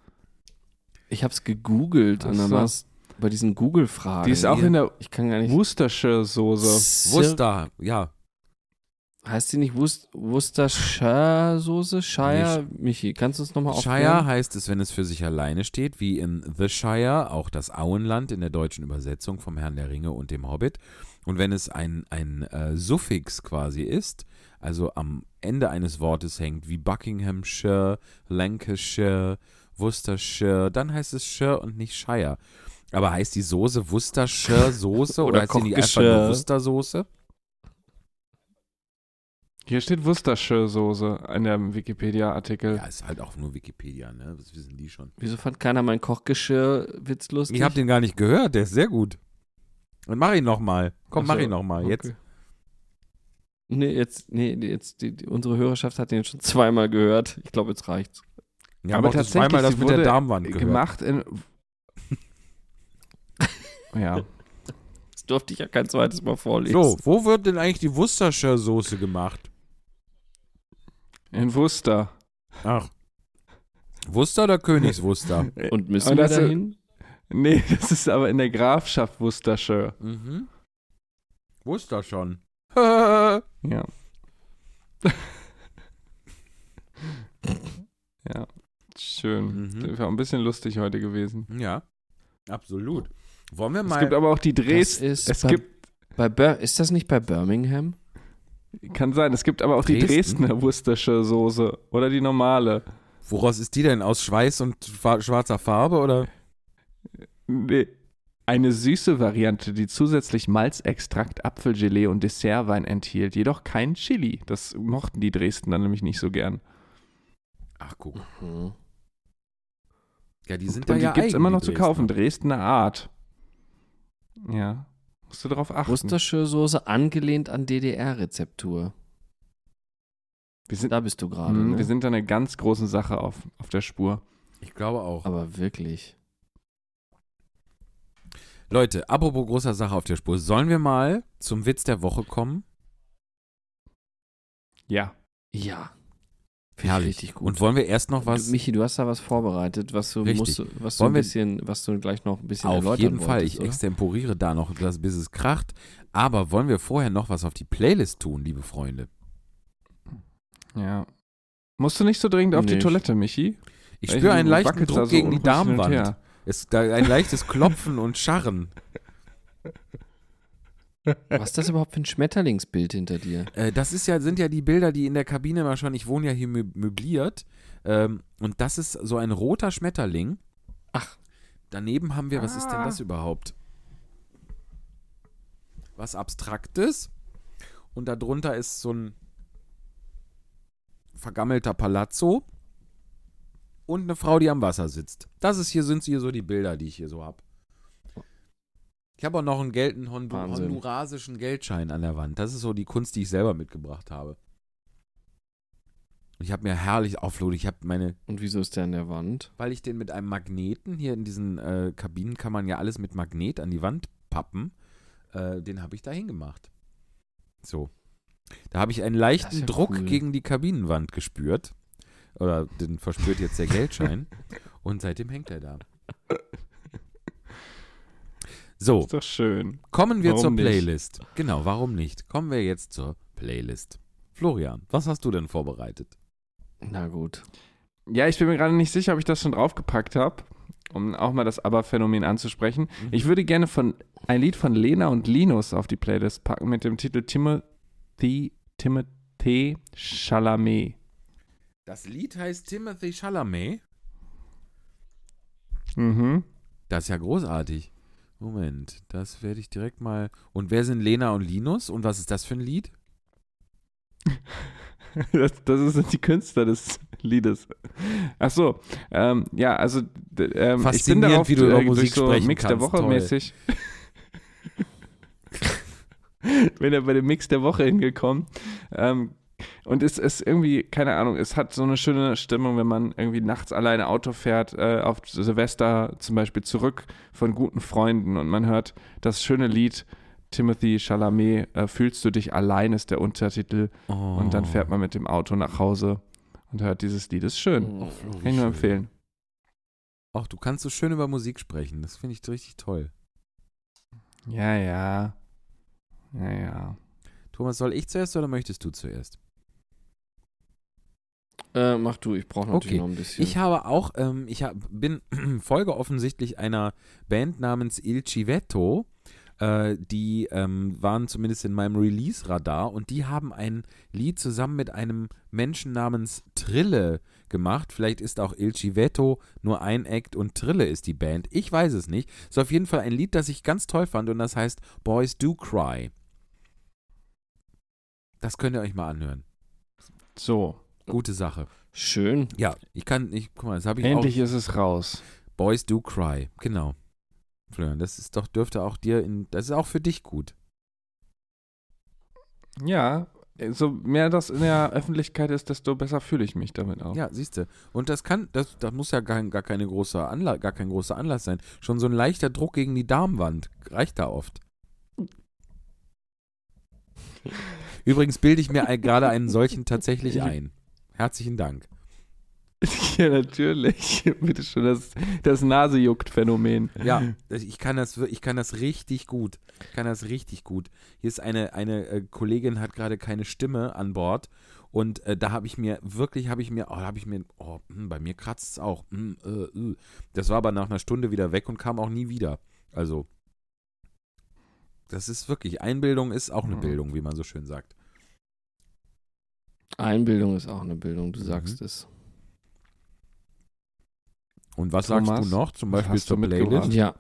Ich habe es gegoogelt Ach und dann so. war es bei diesen Google-Fragen. Die ist auch hier. in der Ich kann gar nicht. Worcestershire-Soße. Worcester, ja. Heißt die nicht Worcestershire-Soße? Shire? Michi, kannst du es nochmal Shire aufklären? heißt es, wenn es für sich alleine steht, wie in The Shire, auch das Auenland in der deutschen Übersetzung vom Herrn der Ringe und dem Hobbit. Und wenn es ein, ein äh, Suffix quasi ist, also am Ende eines Wortes hängt, wie Buckinghamshire, Lancashire, Worcestershire, dann heißt es Shire und nicht Shire. Aber heißt die Soße Worcestershire Soße oder, Oder heißt sie nicht einfach nur Worcestersoße? Hier steht Worcestershire-Soße in dem Wikipedia-Artikel. Ja, ist halt auch nur Wikipedia, ne? Das wissen die schon. Wieso fand keiner mein Kochgeschirr-Witz lustig? Ich habe den gar nicht gehört, der ist sehr gut. Dann mach ihn nochmal. Komm, so, mach ihn nochmal. Jetzt. Okay. Nee, jetzt, nee, jetzt, die, die, unsere Hörerschaft hat den schon zweimal gehört. Ich glaube, jetzt reicht's. Ja, Aber aber tatsächlich, zweimal das mit der wurde Darmwand gehört. Gemacht in. ja. Das durfte ich ja kein zweites Mal vorlesen. So, wo wird denn eigentlich die Worcestershire-Soße gemacht? In Worcester. Ach. Worcester oder Königswuster? Und müssen Aber wir dahin? Nee, das ist aber in der Grafschaft Worcestershire. mhm. Worcester schon. Ja. ja. Schön. Mhm. Das war ein bisschen lustig heute gewesen. ja, absolut. Wollen wir Es mal. gibt aber auch die Dresden. ist Es bei, gibt, bei Bir ist das nicht bei Birmingham? Kann sein, es gibt aber auch die Dresden? Dresdner Worcestershire Soße. Oder die normale. woraus ist die denn? Aus Schweiß und schwarzer Farbe oder? Nee. Eine süße Variante, die zusätzlich Malzextrakt, Apfelgelee und Dessertwein enthielt, jedoch kein Chili. Das mochten die Dresdner nämlich nicht so gern. Ach, guck. Hm. Ja, die sind Und da die ja gibt es eigen, immer die noch zu kaufen. Dresdner Art. Ja. Musst du darauf achten. Worcestershire-Soße angelehnt an DDR-Rezeptur. wir, sind, Da bist du gerade. Mhm, ne? wir sind da eine ganz große Sache auf, auf der Spur. Ich glaube auch. Aber wirklich. Leute, apropos großer Sache auf der Spur. Sollen wir mal zum Witz der Woche kommen? Ja. Ja. Finde ich Herrlich. richtig gut. Und wollen wir erst noch was? du, Michi, du hast da was vorbereitet, was du, Richtig. musst, was du Wollen ein wir- bisschen, was du gleich noch ein bisschen Auf erläutern jeden Fall. wolltest, Ich oder? extemporiere da noch, das, bis es kracht. Aber wollen wir vorher noch was auf die Playlist tun, liebe Freunde? Ja. Musst du nicht so dringend auf die Nicht. Toilette, Michi? Ich Weil spüre einen leichten Druck so gegen die Darmwand. Es, da, ein leichtes Klopfen und Scharren. Was ist das überhaupt für ein Schmetterlingsbild hinter dir? Äh, das ist ja, sind ja die Bilder, die in der Kabine immer schon, ich wohne ja hier mö- möbliert. Ähm, und das ist so ein roter Schmetterling. Ach. Daneben haben wir, was ist denn Ah. das überhaupt? Was Abstraktes. Und darunter ist so ein vergammelter Palazzo. Und eine Frau, die am Wasser sitzt. Das ist hier, sind hier so die Bilder, die ich hier so habe. Ich habe auch noch einen, Geld, einen Hondu Wahnsinn. hondurasischen Geldschein an der Wand. Das ist so die Kunst, die ich selber mitgebracht habe. Ich habe mir herrlich auflohnt. Ich habe meine, Und wieso ist der an der Wand? weil ich den mit einem Magneten, hier in diesen äh, Kabinen kann man ja alles mit Magnet an die Wand pappen, äh, den habe ich da hingemacht. So. Da habe ich einen leichten ja Druck cool. gegen die Kabinenwand gespürt. Oder den verspürt jetzt der Geldschein. Und seitdem hängt er da. So, Ist doch schön. kommen wir Warum zur nicht? Playlist. Genau, warum nicht? Kommen wir jetzt zur Playlist. Florian, was hast du denn vorbereitet? Na gut. Ja, ich bin mir gerade nicht sicher, ob ich das schon draufgepackt habe, um auch mal das Aber-Phänomen anzusprechen. Mhm. Ich würde gerne von ein Lied von Lena und Linus auf die Playlist packen mit dem Titel Timothy, Timothy Chalamet. Das Lied heißt Timothy Chalamet. Mhm. Das ist ja großartig. Moment, das werde ich direkt mal. Und wer sind Lena und Linus? Und was ist das für ein Lied? Das, das sind die Künstler des Liedes. Ach so, ähm, ja, also ähm, ich bin darauf wie du über äh, Musik so sprechen Mix der kannst, Woche toll. mäßig. bin ja bei dem Mix der Woche hingekommen. Ähm, und es ist irgendwie, keine Ahnung, es hat so eine schöne Stimmung, wenn man irgendwie nachts alleine Auto fährt, äh, auf Silvester zum Beispiel zurück von guten Freunden und man hört das schöne Lied Timothy Chalamet, äh, Fühlst du dich allein, ist der Untertitel. Oh. Und dann fährt man mit dem Auto nach Hause und hört dieses Lied. Ist schön. Oh, Kann ich nur empfehlen. Ach, du kannst so schön über Musik sprechen. Das finde ich richtig toll. Ja, ja. Ja, ja. Thomas, soll ich zuerst oder möchtest du zuerst? Äh, mach du, ich brauche natürlich Okay. noch ein bisschen. Ich habe auch, ähm, ich hab, bin Folge offensichtlich einer Band namens Il Civetto. Äh, die ähm, waren zumindest in meinem Release-Radar und die haben ein Lied zusammen mit einem Menschen namens Trille gemacht. Vielleicht ist auch Il Civetto nur ein Act und Trille ist die Band. Ich weiß es nicht. Ist auf jeden Fall ein Lied, das ich ganz toll fand und das heißt Boys Do Cry. Das könnt ihr euch mal anhören. So, Gute Sache. Schön. Ja, ich kann, ich, guck mal, das habe ich auch. endlich ist es raus. Boys Do Cry, genau. Florian, das ist doch, dürfte auch dir in, das ist auch für dich gut. Ja, so mehr das in der Öffentlichkeit ist, desto besser fühle ich mich damit auch. Ja, siehst du. Und das kann, das, das muss ja gar, gar keine große Anla gar kein großer Anlass sein. Schon so ein leichter Druck gegen die Darmwand reicht da oft. Übrigens bilde ich mir gerade einen solchen tatsächlich ein. Herzlichen Dank. ja, natürlich. Bitte schon, das, das Nase-Juckt-Phänomen. Ja, ich kann das, ich kann das richtig gut. Ich kann das richtig gut. Hier ist eine, eine äh, Kollegin, hat gerade keine Stimme an Bord. Und äh, da habe ich mir, wirklich habe ich mir, oh, da habe ich mir, oh, hm, bei mir kratzt es auch. Hm, äh, äh. Das war aber nach einer Stunde wieder weg und kam auch nie wieder. Also, das ist wirklich, Einbildung ist auch eine Mhm. Bildung, wie man so schön sagt. Einbildung ist auch eine Bildung, du Mhm. sagst es. Und was Thomas, sagst du noch? Zum Beispiel zur Playlist? Ja.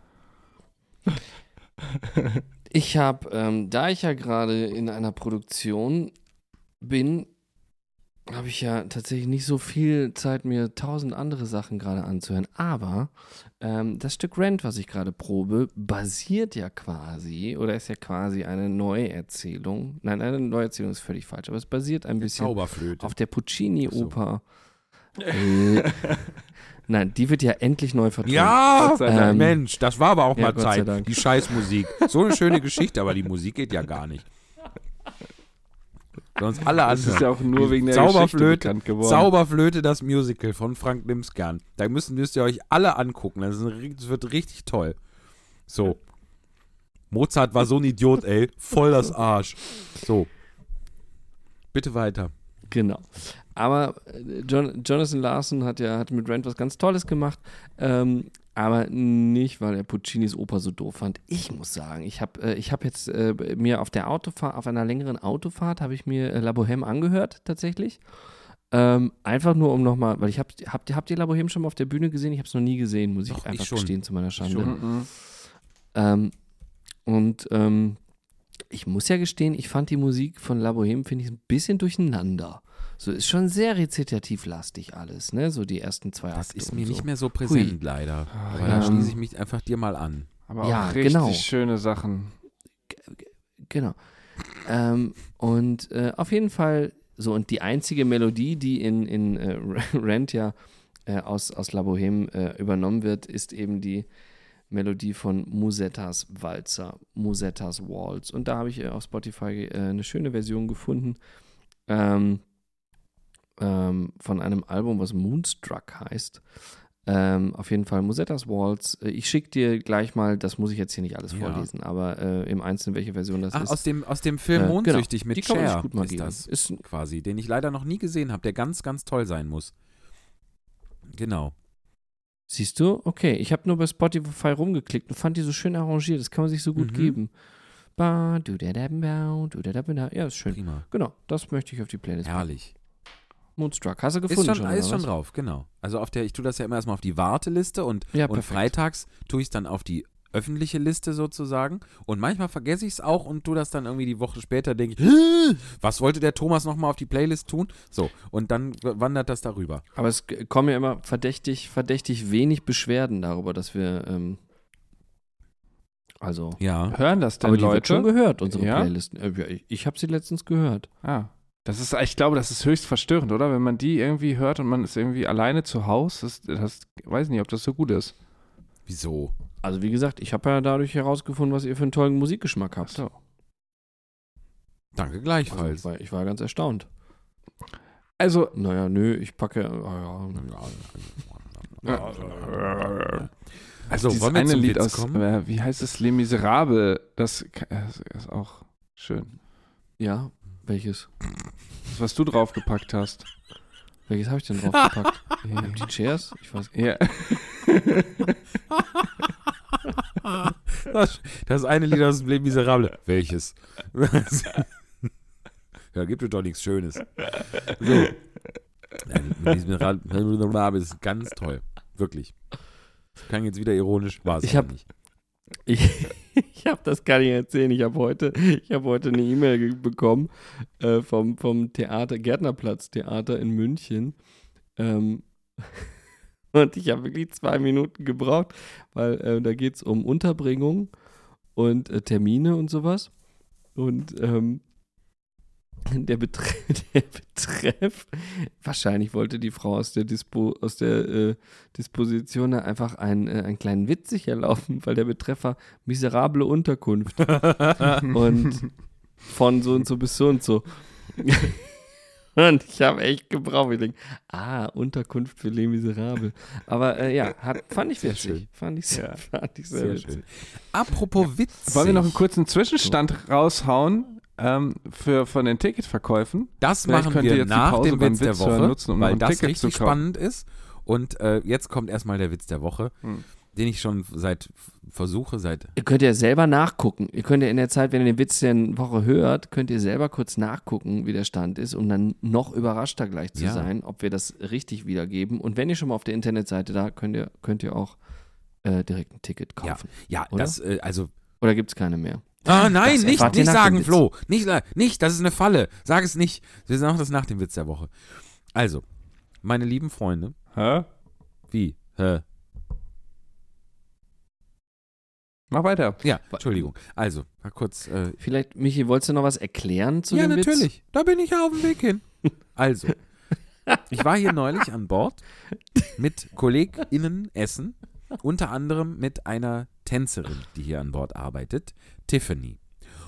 Ich habe, ähm, da ich ja gerade in einer Produktion bin, habe ich ja tatsächlich nicht so viel Zeit, mir tausend andere Sachen gerade anzuhören. Aber ähm, das Stück Rent, was ich gerade probe, basiert ja quasi, oder ist ja quasi eine Neuerzählung. Nein, eine Neuerzählung ist völlig falsch, aber es basiert ein bisschen Zauberflöte. auf der Puccini-Oper. Äh, Nein, die wird ja endlich neu vertont. Ja, ähm, Mensch, das war aber auch Ja, mal Zeit. Die Scheißmusik. So eine schöne Geschichte, aber die Musik geht ja gar nicht. Uns alle Das ist ja auch nur wegen der Geschichte Zauberflöte, bekannt geworden. Zauberflöte, das Musical von Frank Nimsgern. Da müssen, müsst ihr euch alle angucken. Das, ein, das wird richtig toll. So. Mozart war so ein Idiot, ey. Voll das Arsch. So. Bitte weiter. Genau. Aber äh, John, Jonathan Larson hat ja hat mit Rand was ganz Tolles gemacht, ähm, aber nicht, weil er Puccinis Oper so doof fand. Ich muss sagen, ich habe äh, ich hab jetzt äh, mir auf der Autofahrt, auf einer längeren Autofahrt, habe ich mir äh, La Bohème angehört, tatsächlich. Ähm, einfach nur um nochmal, weil ich habe, habt, ihr- ihr La Bohème schon mal auf der Bühne gesehen? Ich habe es noch nie gesehen, muss ich ich einfach schon. gestehen, zu meiner Schande. Mhm. Ähm, und ähm, ich muss ja gestehen, ich fand die Musik von La Bohème, finde ich, ein bisschen durcheinander. So ist schon sehr rezitativlastig alles, ne? So die ersten zwei Das Akte ist und mir so. nicht mehr so präsent, leider. Aber ja. da schließe ich mich einfach dir mal an. Aber auch Ja, richtig genau. schöne Sachen. Genau. Ähm, und äh, auf jeden Fall so, und die einzige Melodie, die in, in äh, Rent ja äh, aus, aus La Bohème äh, übernommen wird, ist eben die Melodie von Musettas Walzer, Musettas Waltz. Und da habe ich äh, auf Spotify äh, eine schöne Version gefunden ähm, ähm, von einem Album, was Moonstruck heißt. Ähm, auf jeden Fall Musettas Waltz. Äh, Ich schicke dir gleich mal, das muss ich jetzt hier nicht alles Ja. vorlesen, aber äh, im Einzelnen, welche Version das Ach, ist. aus dem, aus dem Film Äh, Mondsüchtig genau. mit Die kann man Cher gut mal ist geben. das Ist, quasi, den ich leider noch nie gesehen habe, der ganz, ganz toll sein muss. Genau. siehst du? Okay, ich habe nur bei Spotify rumgeklickt und fand die so schön arrangiert. Das kann man sich so gut Mhm. geben. Ba, du, da, da, ba, du, da, da, ba, da. Ja, ist schön. Prima. Genau, das möchte ich auf die Playlist. Herrlich. Moonstruck. Hast du Ist gefunden schon, schon? ist schon drauf, genau. Also auf der, ich tue das ja immer erstmal auf die Warteliste und, Ja, und freitags tue ich es dann auf die öffentliche Liste sozusagen. Und manchmal vergesse ich es auch und tue das dann irgendwie die Woche später, denke ich, "Hä? was wollte der Thomas nochmal auf die Playlist tun? So, und dann wandert das darüber. Aber es kommen ja immer verdächtig, verdächtig wenig Beschwerden darüber, dass wir, ähm, also, Ja. Hören das denn aber die wird Leute? schon gehört, unsere Ja? Playlisten. Äh, ich ich habe sie letztens gehört. Ah. Das ist, ich glaube, das ist höchst verstörend, oder? Wenn man die irgendwie hört und man ist irgendwie alleine zu Hause, das, das weiß nicht, ob das so gut ist. Wieso? Also wie gesagt, ich habe ja dadurch herausgefunden, was ihr für einen tollen Musikgeschmack habt. So. Danke Also ich, gleichfalls. war, ich war ganz erstaunt. Also, Naja, nö, ich packe. ja, Also, dieses wollen wir eine zum Lied Witz aus, kommen? Äh, wie heißt es, Les Miserables, das das ist auch schön. ja, welches? Das, was du draufgepackt hast. Welches habe ich denn draufgepackt? die Chairs? Ich weiß Ja. Das, das eine Lied aus dem Leben Miserable. Welches? ja, gibt es doch nichts Schönes. So. Miserables ist ganz toll. Wirklich. Klang jetzt wieder ironisch, war es Ich hab- nicht. Ich, ich habe das gar nicht erzählen. Ich habe heute, ich heute eine E-Mail bekommen äh, vom, vom Theater, Gärtnerplatz Theater in München. Ähm, und ich habe wirklich zwei Minuten gebraucht, weil äh, da geht es um Unterbringung und äh, Termine und sowas. Und ähm, der, Betreff, der Betreff, wahrscheinlich wollte die Frau aus der, Dispo, aus der äh, Disposition einfach einen, äh, einen kleinen Witz sich erlauben, weil der Betreffer miserable Unterkunft und von so und so bis so und so. Und ich habe echt gebraucht. Ich denke, ah, Unterkunft für Les Miserables. Aber äh, ja, hat, fand ich Sehr witzig. schön. Fand ich sehr, fand ich sehr, Sehr witzig. schön. Apropos Witz. Wollen wir noch einen kurzen Zwischenstand raushauen ähm, für, von den Ticketverkäufen? Das Vielleicht machen könnt ihr wir nach dem Witz der Woche, nutzen, um weil das Ticket richtig spannend ist. Und äh, jetzt kommt erstmal der Witz der Woche, Hm. den ich schon seit versuche, seit Ihr könnt ja selber nachgucken. Ihr könnt ja in der Zeit, wenn ihr den Witz der Woche hört, könnt ihr selber kurz nachgucken, wie der Stand ist, um dann noch überraschter gleich zu Ja. sein, ob wir das richtig wiedergeben. Und wenn ihr schon mal auf der Internetseite da, könnt ihr, könnt ihr auch äh, direkt ein Ticket kaufen. ja, Oder? das äh, also Oder gibt es keine mehr? Ah, nein, Das nicht, nicht sagen. Flo. Nicht, sa- nicht, das ist eine Falle. Sag es nicht. Wir sagen das nach dem Witz der Woche. Also, meine lieben Freunde, Hä? wie? Hä? Mach weiter. Ja, Entschuldigung. Also, mal kurz. Äh, Vielleicht, Michi, wolltest du noch was erklären zu ja, dem Witz? natürlich. Da bin ich ja auf dem Weg hin. Also, ich war hier neulich an Bord mit KollegInnen essen, unter anderem mit einer Tänzerin, die hier an Bord arbeitet, Tiffany.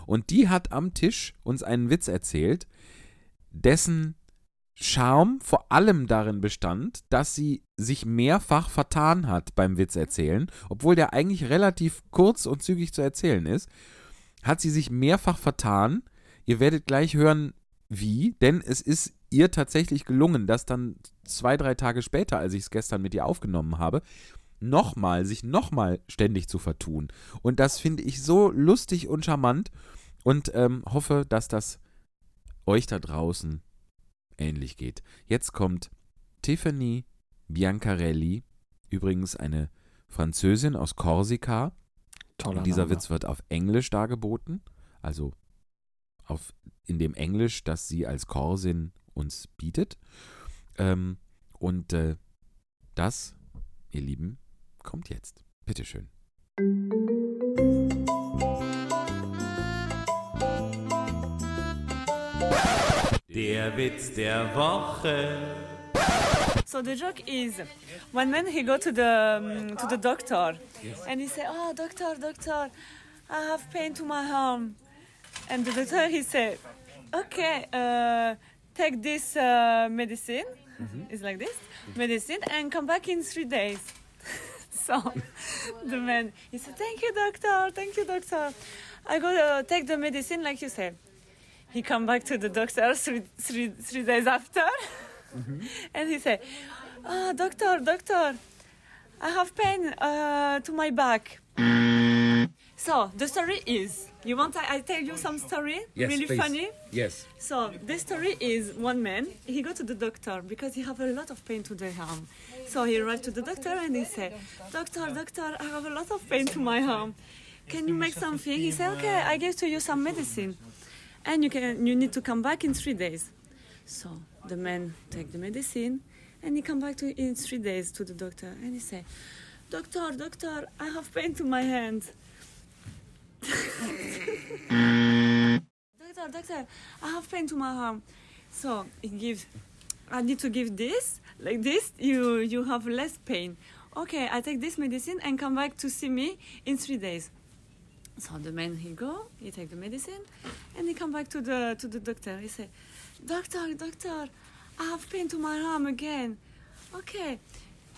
Und die hat am Tisch uns einen Witz erzählt, dessen Charme vor allem darin bestand, dass sie sich mehrfach vertan hat beim Witz erzählen, obwohl der eigentlich relativ kurz und zügig zu erzählen ist, hat sie sich mehrfach vertan. Ihr werdet gleich hören, wie, denn es ist ihr tatsächlich gelungen, das dann zwei, drei Tage später, als ich es gestern mit ihr aufgenommen habe, nochmal, sich nochmal ständig zu vertun. Und das finde ich so lustig und charmant und ähm, hoffe, dass das euch da draußen ähnlich geht. Jetzt kommt Tiffany Biancarelli, übrigens eine Französin aus Korsika. Toller Und dieser Name. Witz wird auf Englisch dargeboten, also auf, in dem Englisch, das sie als Korsin uns bietet. Ähm, und äh, das, ihr Lieben, kommt jetzt. Bitteschön. Der Witz der Woche. So the joke is, one man he go to the um, to the doctor, and he say, "Oh, doctor, doctor, I have pain to my arm," and the doctor he said, "Okay, uh, take this uh, medicine. It's like this medicine, and come back in three days." So the man he said, "Thank you, doctor. Thank you, doctor. I go uh, take the medicine like you said." He come back to the doctor three, three, three days after. and he said, "Ah, doctor, doctor, I have pain uh, to my back." So the story is, you want I, I tell you some story? really funny. Yes. So this story is one man. He go to the doctor because he have a lot of pain to the arm. So he arrived to the doctor and he said, "Doctor, doctor, I have a lot of pain to my arm. Can you make something?" He said, "Okay, I give to you some medicine, and you can you need to come back in three days." So the man take the medicine, and he come back to in three days to the doctor, and he say, "Doctor, doctor, I have pain to my hand." doctor, doctor, I have pain to my arm. So he gives, I need to give this, like this, you you have less pain. Okay, I take this medicine and come back to see me in three days. So the man he go, he take the medicine, and he come back to the to the doctor. He say, Doctor, doctor, I have pain to my arm again. Okay,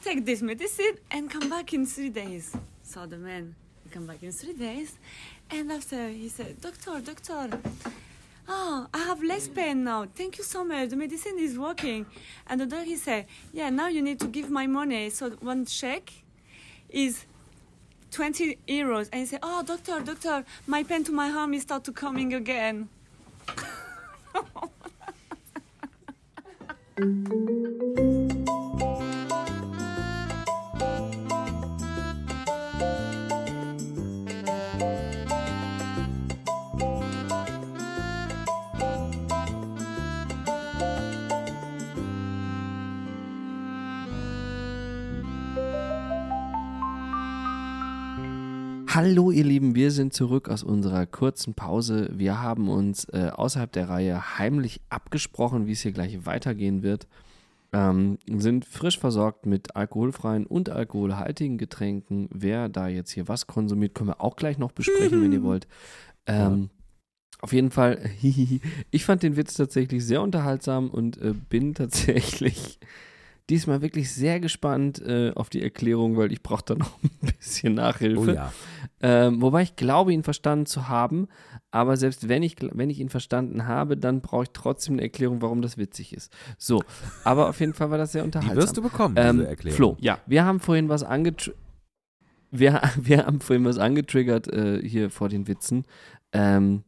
take this medicine and come back in three days. So the man he come back in three days, and after he said, Doctor, doctor, oh, I have less pain now. Thank you so much. The medicine is working. And the doctor he said, yeah, now you need to give my money. So one check is 20 euros. And he said, oh, doctor, doctor, my pain to my arm is start to coming again. Hallo ihr Lieben, wir sind zurück aus unserer kurzen Pause. Wir haben uns äh, außerhalb der Reihe heimlich abgesprochen, wie es hier gleich weitergehen wird. Ähm, sind frisch versorgt mit alkoholfreien und alkoholhaltigen Getränken. Wer da jetzt hier was konsumiert, können wir auch gleich noch besprechen, wenn ihr wollt. Ähm, Auf jeden Fall, ich fand den Witz tatsächlich sehr unterhaltsam und äh, bin tatsächlich diesmal wirklich sehr gespannt äh, auf die Erklärung, weil ich brauche da noch ein bisschen Nachhilfe. Oh ja. Ähm, wobei ich glaube, ihn verstanden zu haben. Aber selbst wenn ich, wenn ich ihn verstanden habe, dann brauche ich trotzdem eine Erklärung, warum das witzig ist. So, aber auf jeden Fall war das sehr Die unterhaltsam. wirst du bekommen, ähm, diese Erklärung. Flo, Ja. wir haben vorhin was angetriggert. Wir, wir haben vorhin was angetriggert äh, hier vor den Witzen. Ähm,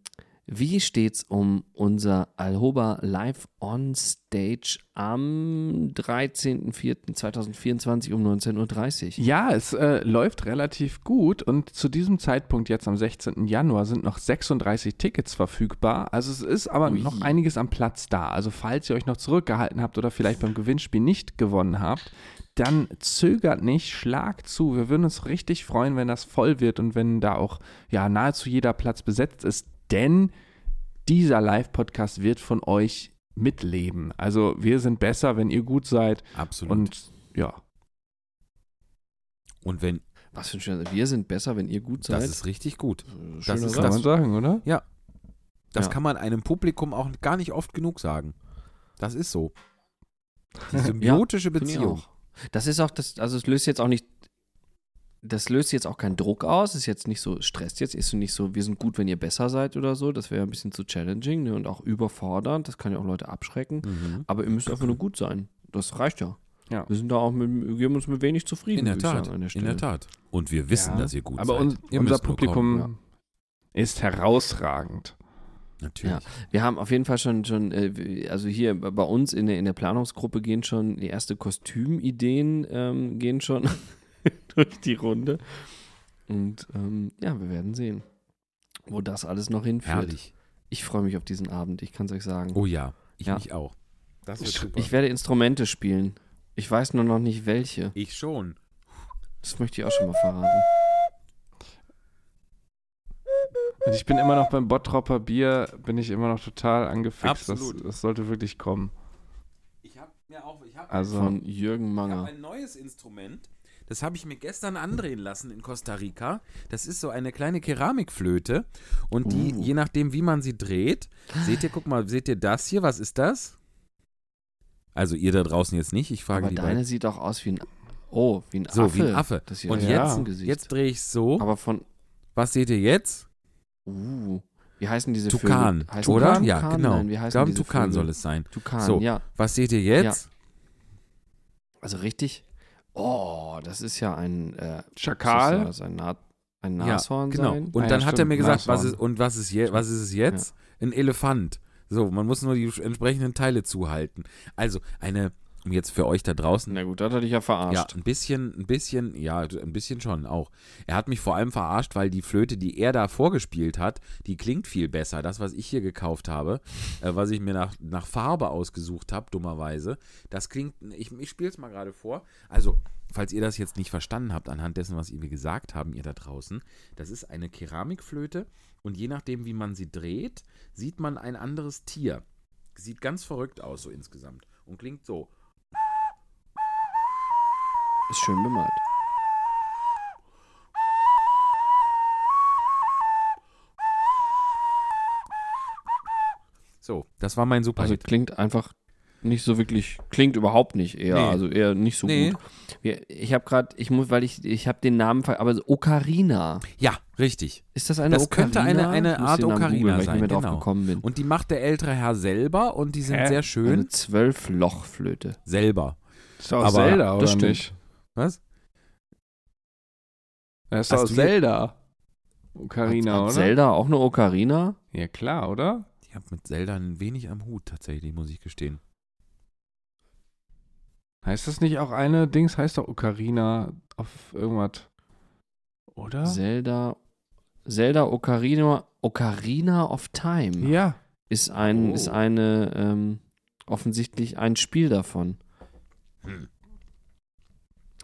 wie steht's um unser Alhoba Live on Stage am 13.04.2024 um 19.30 Uhr? Ja, es äh, läuft relativ gut und zu diesem Zeitpunkt jetzt am 16. Januar sind noch 36 Tickets verfügbar. Also es ist aber Ui. noch einiges am Platz da. Also falls ihr euch noch zurückgehalten habt oder vielleicht beim Gewinnspiel nicht gewonnen habt, dann zögert nicht, schlagt zu. Wir würden uns richtig freuen, wenn das voll wird und wenn da auch ja nahezu jeder Platz besetzt ist, denn dieser Live-Podcast wird von euch mitleben. Also wir sind besser, wenn ihr gut seid Absolut. und ja. Und wenn, Was für ein schöner. Wir sind besser, wenn ihr gut seid. das ist richtig gut. Äh, das schöner ist. Kann man sagen, oder? Das Ja. kann man einem Publikum auch gar nicht oft genug sagen. Das ist so. Die symbiotische ich Beziehung. Das ist auch das, also es löst jetzt auch nicht, das löst jetzt auch keinen Druck aus, ist jetzt nicht so, stresst jetzt, ist nicht so, wir sind gut, wenn ihr besser seid oder so, das wäre ein bisschen zu challenging ne, und auch überfordernd, das kann ja auch Leute abschrecken, Mhm. aber ihr müsst einfach nur gut sein, das reicht ja. Ja. Wir sind da auch mit, wir geben uns mit wenig zufrieden, In der Tat. sagen, an der In der Tat. Und wir wissen, Ja. dass ihr gut Aber seid. un Ihr unser Publikum kommen. ist herausragend. Natürlich. Ja. Wir haben auf jeden Fall schon, schon äh, also hier bei uns in der, in der Planungsgruppe gehen schon die erste Kostümideen ähm, gehen schon durch die Runde. Und ähm, ja, wir werden sehen, wo das alles noch hinführt. Herrlich. Ich freue mich auf diesen Abend, ich kann es euch sagen. Oh ja, ich Ja. mich auch. Das wird Ich- super. Ich werde Instrumente spielen. Ich weiß nur noch nicht welche. ich schon. Das möchte ich auch schon mal verraten. Und ich bin immer noch beim Bottropper Bier, bin ich immer noch total angefixt. Das, Absolut. das sollte wirklich kommen. Ich habe mir auch, ich habe Also, Von Jürgen Ich habe Manger. ein neues Instrument. Das habe ich mir gestern andrehen lassen in Costa Rica. Das ist so eine kleine Keramikflöte. Und die, Uh. je nachdem, wie man sie dreht, seht ihr, guck mal, seht ihr das hier? Was ist das? Also ihr da draußen jetzt nicht, ich frage Aber die deine beiden. sieht doch aus wie ein So, wie ein So, Affe. wie ein Affe. Und ist jetzt-. Jetzt drehe ich so. Aber von, Was seht ihr jetzt? uh, wie heißen diese Tukan, Vögel? Heißen oder? die Ja, Tukan? genau. Nein, wie ich heißen glaube, diese Tukan Vögel? soll es sein. Tukan, So. ja. Was seht ihr jetzt? Also richtig. Oh, das ist ja ein äh, Schakal. Das ist ein, Na ein Ja, Nashorn genau. sein. Und Ah, dann ja, hat er mir gesagt, was ist, und was ist, je, was ist es jetzt? Ein Elefant. So, man muss nur die entsprechenden Teile zuhalten. Also eine, um jetzt für euch da draußen, Na gut, das hatte ich ja ja, verarscht. ein bisschen, ein bisschen, ja, ein bisschen schon auch. Er hat mich vor allem verarscht, weil die Flöte, die er da vorgespielt hat, die klingt viel besser. Das, was ich hier gekauft habe, äh, was ich mir nach, nach Farbe ausgesucht habe, dummerweise, das klingt, ich, ich spiele es mal gerade vor. Also, falls ihr das jetzt nicht verstanden habt, anhand dessen, was wir gesagt haben, ihr da draußen, das ist eine Keramikflöte und je nachdem, wie man sie dreht, sieht man ein anderes Tier. Sieht ganz verrückt aus, so insgesamt. Und klingt so. Ist schön bemalt. So, das war mein super Also klingt einfach nicht so wirklich, klingt überhaupt nicht eher, Nee. also eher nicht so Nee. gut. Ich habe gerade, ich muss, weil ich, ich habe den Namen, ver aber so Ocarina. Ja, richtig. Ist das eine Das Ocarina? könnte eine- eine Art Ocarina ich sein, nicht mehr drauf genau. gekommen bin. Und die macht der ältere Herr selber und die sind Hä? sehr Eine schön. Zwölf-Loch-Flöte. Selber. Ist doch Aber aus Zelda, oder das stimmt. nicht? Was? Das ist Hast aus Zelda. Ocarina, Hat oder? Zelda auch eine Ocarina? Ja, klar, oder? Ich habe mit Zelda ein wenig am Hut, tatsächlich, muss ich gestehen. Heißt das nicht auch eine Dings? Heißt doch Ocarina auf irgendwas. Oder? Zelda, Zelda Ocarina, Ocarina of Time ja. ist ein, Oh. ist eine, ähm, offensichtlich ein Spiel davon. Hm.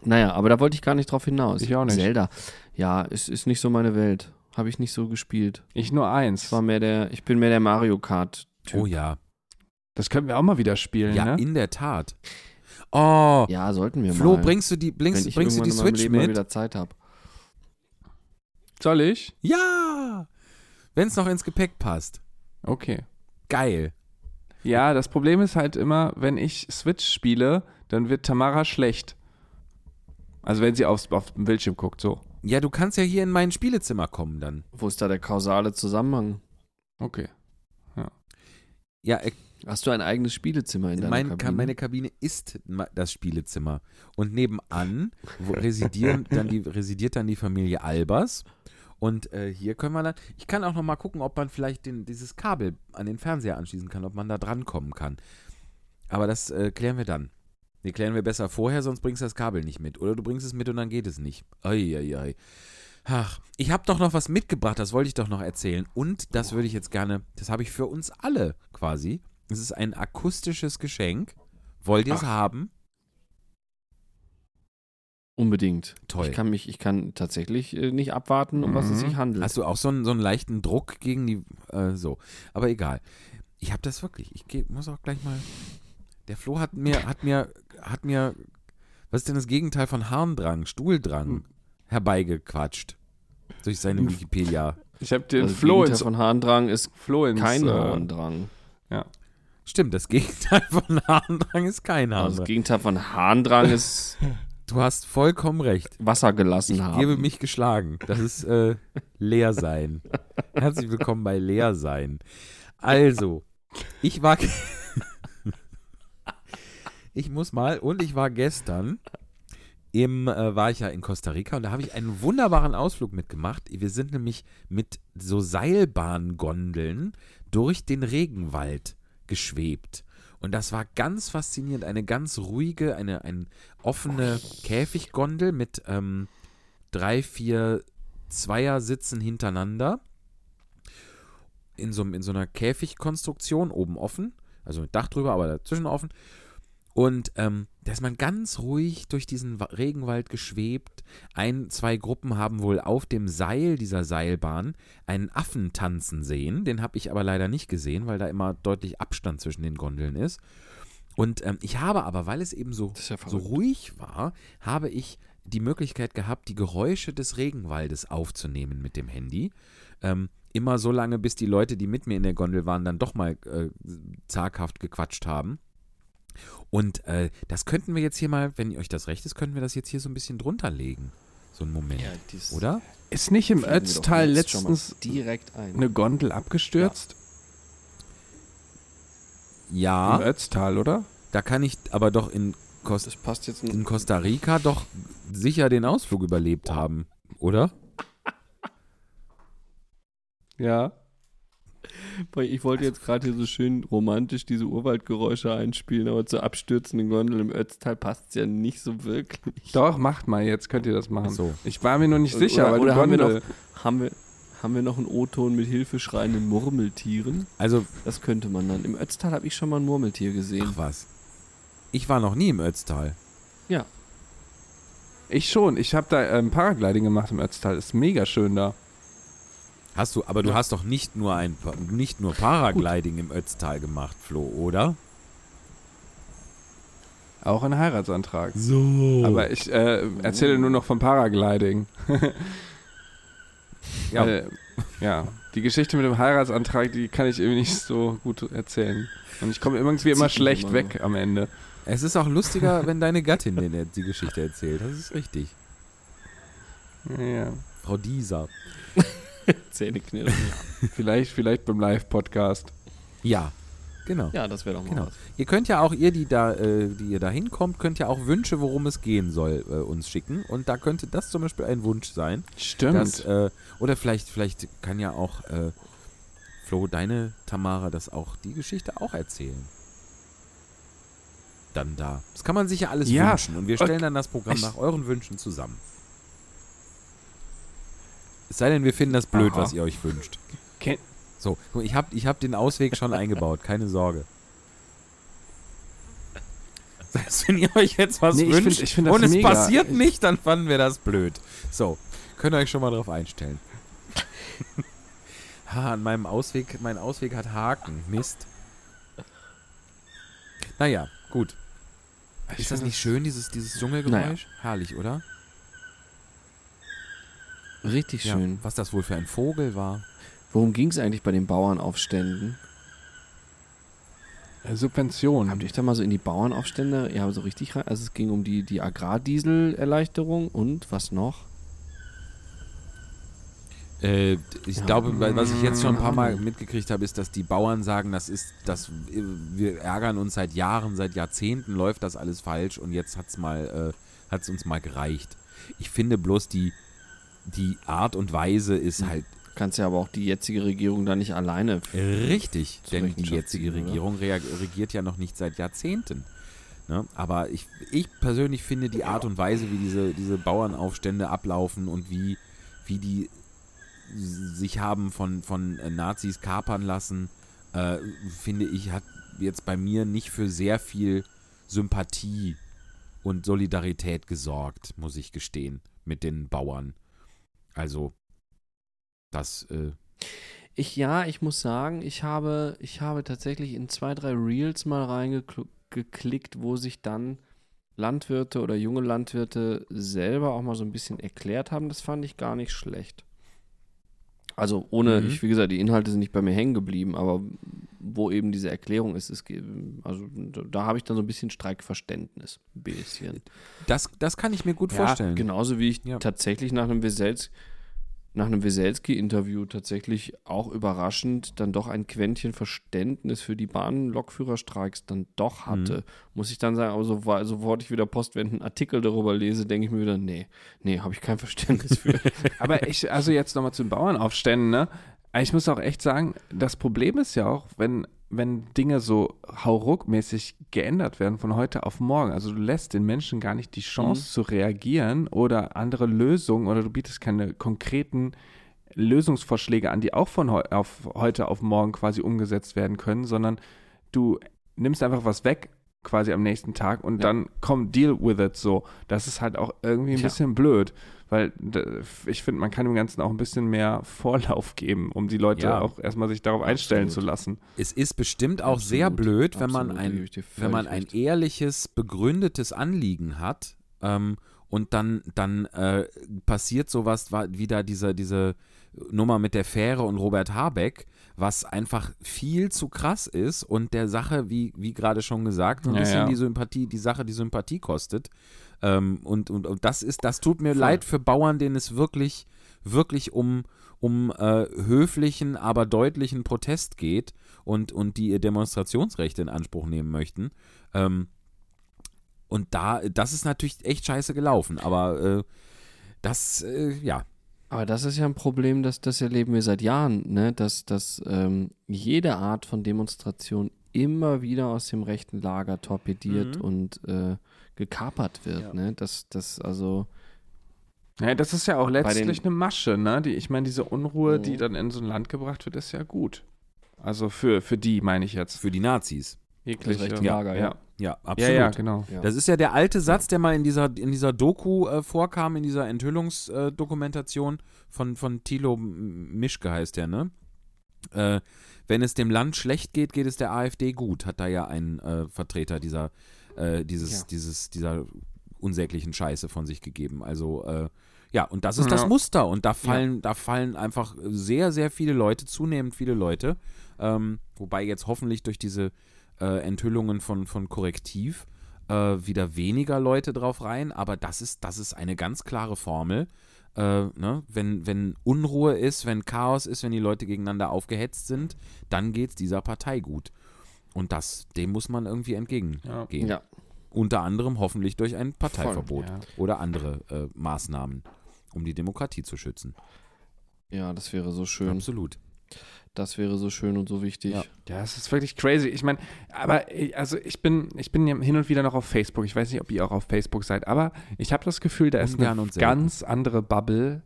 Naja, aber da wollte ich gar nicht drauf hinaus. Ich auch nicht. Zelda, ja, ist, ist nicht so meine Welt. Habe ich nicht so gespielt. Ich nur eins. Ich war mehr der, ich bin mehr der Mario Kart Typ. Oh ja. Das können wir auch mal wieder spielen, Ja, ne? in der Tat. Oh, Ja, sollten wir Flo, mal. bringst du die, wenn bringst, ich bringst du die Switch Leben mal mit? wieder Zeit habe. Soll ich? Ja! Wenn es noch ins Gepäck passt. Okay. Geil. Ja, das Problem ist halt immer, wenn ich Switch spiele, dann wird Tamara schlecht. Also wenn sie aufs, auf den Bildschirm guckt, so. Ja, du kannst ja hier in mein Spielezimmer kommen dann. Wo ist da der kausale Zusammenhang? Okay. Ja, äh, Hast du ein eigenes Spielezimmer in deiner mein, Kabine? Ka- meine Kabine ist das Spielezimmer. Und nebenan wo residieren dann die, residiert dann die Familie Albers. Und äh, hier können wir dann. Ich kann auch noch mal gucken, ob man vielleicht den, dieses Kabel an den Fernseher anschließen kann, ob man da dran kommen kann. Aber das äh, klären wir dann. Nee, klären wir besser vorher, sonst bringst du das Kabel nicht mit. Oder du bringst es mit und dann geht es nicht. Eieiei. Ach, ich habe doch noch was mitgebracht, das wollte ich doch noch erzählen. Und das würde ich jetzt gerne, das habe ich für uns alle quasi. Es ist ein akustisches Geschenk. Wollt ihr es haben? Unbedingt. Toll. Ich kann mich, ich kann tatsächlich äh, nicht abwarten, um was es Mhm. sich handelt. Hast du auch so einen, so einen leichten Druck gegen die, äh, so. Aber egal. Ich habe das wirklich. Ich geh, muss auch gleich mal. Der Flo hat mir, hat mir, hat mir, was ist denn das Gegenteil von Harndrang, Stuhldrang herbeigequatscht. Durch seine Hm. Wikipedia. Ich habe den das Flo Gegenteil ins, von Harndrang ist Flo ins kein äh, Harndrang. Stimmt, das Gegenteil von Harndrang ist kein Also das Harndrang. Gegenteil von Harndrang ist Du hast vollkommen recht. Wasser gelassen Ich haben. gebe mich geschlagen. Das ist äh, Leersein. Herzlich willkommen bei Leersein. Also, ich war. ich muss mal, und ich war gestern im, äh, war ich ja in Costa Rica und da habe ich einen wunderbaren Ausflug mitgemacht. Wir sind nämlich mit so Seilbahngondeln durch den Regenwald geschwebt. Und das war ganz faszinierend. Eine ganz ruhige, eine, eine offene Käfiggondel mit ähm, drei, vier Zweiersitzen hintereinander. In so, in so einer Käfigkonstruktion, oben offen. Also mit Dach drüber, aber dazwischen offen. Und ähm, da ist man ganz ruhig durch diesen Wa- Regenwald geschwebt. Ein, zwei Gruppen haben wohl auf dem Seil dieser Seilbahn einen Affen tanzen sehen. Den habe ich aber leider nicht gesehen, weil da immer deutlich Abstand zwischen den Gondeln ist. Und ähm, ich habe aber, weil es eben so, ja so ruhig war, habe ich die Möglichkeit gehabt, die Geräusche des Regenwaldes aufzunehmen mit dem Handy. Ähm, immer so lange, bis die Leute, die mit mir in der Gondel waren, dann doch mal äh, zaghaft gequatscht haben. Und äh, das könnten wir jetzt hier mal, wenn euch das recht ist, könnten wir das jetzt hier so ein bisschen drunter legen. So einen Moment. Ja, dies- Oder? Ist nicht im Ötztal letztens direkt ein. eine Gondel abgestürzt? Ja, Im Ötztal, oder? da kann ich aber doch in, Kos Das passt jetzt in Costa Rica doch sicher den Ausflug überlebt haben, oder? Ja. Ich wollte jetzt gerade hier so schön romantisch diese Urwaldgeräusche einspielen, aber zur abstürzenden Gondel im Ötztal passt es ja nicht so wirklich. Doch, macht mal jetzt, könnt ihr das machen. Ach so. Ich war mir nur nicht Oder- sicher, weil oder haben wir Gondel. Haben wir, haben wir noch einen O-Ton mit hilfeschreienden Murmeltieren? Also, Das könnte man dann. Im Ötztal habe ich schon mal ein Murmeltier gesehen. ach was. Ich war noch nie im Ötztal. Ich schon. Ich habe da ähm, Paragliding gemacht im Ötztal. Ist mega schön da. Hast du, aber du hast doch nicht nur ein nicht nur Paragliding im Ötztal gemacht, Flo, oder? Auch ein Heiratsantrag. So. Aber ich äh, erzähle nur noch vom Paragliding. ja, Äh, ja, die Geschichte mit dem Heiratsantrag, die kann ich irgendwie nicht so gut erzählen. Und ich komme irgendwie immer schlecht immer weg am Ende. es ist auch lustiger, wenn deine Gattin dir die Geschichte erzählt. Das ist richtig. Ja, Frau Dieser. Zähneknirschen. vielleicht, vielleicht beim Live-Podcast. Ja, genau. Ja, das wäre doch mal Genau. was. Ihr könnt ja auch, ihr, die da, äh, die ihr da hinkommt, könnt ja auch Wünsche, worum es gehen soll, äh, uns schicken. Und da könnte das zum Beispiel ein Wunsch sein. Stimmt. Dass, äh, oder vielleicht, vielleicht kann ja auch äh, Flo, deine Tamara, das auch, die Geschichte auch erzählen. Dann da. Das kann man sich ja alles Ja. wünschen. Und wir stellen Okay. dann das Programm nach euren Wünschen zusammen. Es sei denn, wir finden das blöd, Aha. was ihr euch wünscht. Ken- So, ich habe ich hab den Ausweg schon eingebaut, keine Sorge. Selbst wenn ihr euch jetzt was Nee, ich wünscht find- ich find und es mega. passiert Ich- nicht, dann fanden wir das blöd. So, könnt ihr euch schon mal drauf einstellen. ha, an meinem Ausweg, mein Ausweg hat Haken. Mist. Naja, gut. Ich Ist das nicht schön, dieses, dieses Dschungelgeräusch? Herrlich, oder? Richtig Ja. schön. Was das wohl für ein Vogel war. Worum ging es eigentlich bei den Bauernaufständen? Äh, Subvention. Habt ihr euch da mal so in die Bauernaufstände, ja, so richtig rein? Also es ging um die, die Agrardieselerleichterung und was noch? Äh, ich Ja. glaube, was ich jetzt schon ein paar Mal mitgekriegt habe, ist, dass die Bauern sagen, das ist, das, wir ärgern uns seit Jahren, seit Jahrzehnten läuft das alles falsch und jetzt hat's mal, äh, hat's uns mal gereicht. Ich finde bloß die, die Art und Weise ist Hm. halt Kannst ja aber auch die jetzige Regierung da nicht alleine. richtig, denn die jetzige oder? Regierung regiert ja noch nicht seit Jahrzehnten. Ne? Aber ich, ich persönlich finde die Art und Weise, wie diese, diese Bauernaufstände ablaufen und wie, wie die sich haben von, von äh, Nazis kapern lassen, äh, finde ich, hat jetzt bei mir nicht für sehr viel Sympathie und Solidarität gesorgt, muss ich gestehen, mit den Bauern. Also, das, äh, Ich, ja, ich muss sagen, ich habe, ich habe tatsächlich in zwei, drei Reels mal reingeklickt, wo sich dann Landwirte oder junge Landwirte selber auch mal so ein bisschen erklärt haben. Das fand ich gar nicht schlecht. Also ohne, Mhm. ich, wie gesagt, die Inhalte sind nicht bei mir hängen geblieben, aber wo eben diese Erklärung ist. Es, also da, habe ich dann so ein bisschen Streikverständnis. Ein bisschen. Das, das kann ich mir gut Ja, vorstellen. Genauso wie ich Ja. tatsächlich nach einem Wesels nach einem Weselski-Interview tatsächlich auch überraschend dann doch ein Quäntchen Verständnis für die Bahn-Lokführerstreiks dann doch hatte. Muss ich dann sagen, aber so, sofort ich wieder postwendend einen Artikel darüber lese, denke ich mir wieder, nee, nee, habe ich kein Verständnis für. Aber ich, also jetzt nochmal zu den Bauernaufständen, ne? Ich muss auch echt sagen, das Problem ist ja auch, wenn, wenn Dinge so hauruckmäßig geändert werden von heute auf morgen. Also du lässt den Menschen gar nicht die Chance zu reagieren oder andere Lösungen oder du bietest keine konkreten Lösungsvorschläge an, die auch von heu auf heute auf morgen quasi umgesetzt werden können, sondern du nimmst einfach was weg quasi am nächsten Tag und Ja. dann komm, deal with it so. Das ist halt auch irgendwie ein Tja. bisschen blöd, weil ich finde, man kann dem Ganzen auch ein bisschen mehr Vorlauf geben, um die Leute Ja. auch erstmal sich darauf einstellen Absolut. zu lassen. Es ist bestimmt auch sehr Absolut, blöd, wenn man absolut, ein wenn man ein ehrliches, begründetes Anliegen hat ähm, und dann, dann äh, passiert sowas, war wieder diese, diese Nummer mit der Fähre und Robert Habeck, was einfach viel zu krass ist und der Sache, wie, wie gerade schon gesagt, so ein Ja, bisschen ja. die Sympathie, die Sache die Sympathie kostet. Ähm, und, und, und das ist, das tut mir Voll. leid für Bauern, denen es wirklich, wirklich um, um äh, höflichen, aber deutlichen Protest geht und, und die ihr Demonstrationsrechte in Anspruch nehmen möchten. Ähm, und da, das ist natürlich echt scheiße gelaufen, aber äh, das, äh, ja, Aber das ist ja ein Problem, das, das erleben wir seit Jahren, ne? dass, dass ähm, jede Art von Demonstration immer wieder aus dem rechten Lager torpediert Mhm. und äh, gekapert wird. Ja. Ne? Das, das also Ja, das ist ja auch den- letztlich eine Masche, ne? Die, ich meine, diese Unruhe, die Mhm. dann in so ein Land gebracht wird, ist ja gut. Also für, für die, meine ich jetzt. für die Nazis. Jegliche. rechte ja, Lager, ja. ja. Ja, Ja, absolut. ja, genau. Ja. Das ist ja der alte Satz, der mal in dieser, in dieser Doku äh, vorkam, in dieser Enthüllungsdokumentation von, von Thilo Mischke heißt der, ne? Äh, wenn es dem Land schlecht geht, geht es der AfD gut, hat da ja ein äh, Vertreter dieser, äh, dieses, Ja. dieses, dieser unsäglichen Scheiße von sich gegeben. Also, äh, ja, und das ist das Ja. Muster. Und da fallen, da fallen einfach sehr, sehr viele Leute, zunehmend viele Leute, ähm, wobei jetzt hoffentlich durch diese äh, Enthüllungen von, von Korrektiv äh, wieder weniger Leute drauf rein, aber das ist, das ist eine ganz klare Formel. Äh, ne? wenn, wenn Unruhe ist, wenn Chaos ist, wenn die Leute gegeneinander aufgehetzt sind, dann geht es dieser Partei gut. Und das, dem muss man irgendwie entgegengehen. ja. Unter anderem hoffentlich durch ein Parteiverbot ja. oder andere äh, Maßnahmen, um die Demokratie zu schützen. ja, das wäre so schön. Absolut. Das wäre so schön und so wichtig. Ja. Ja, es ist wirklich crazy. Ich meine, aber äh, also ich bin, ich bin ja hin und wieder noch auf Facebook. Ich weiß nicht, ob ihr auch auf Facebook seid, aber ich habe das Gefühl, da ist eine ganz andere Bubble.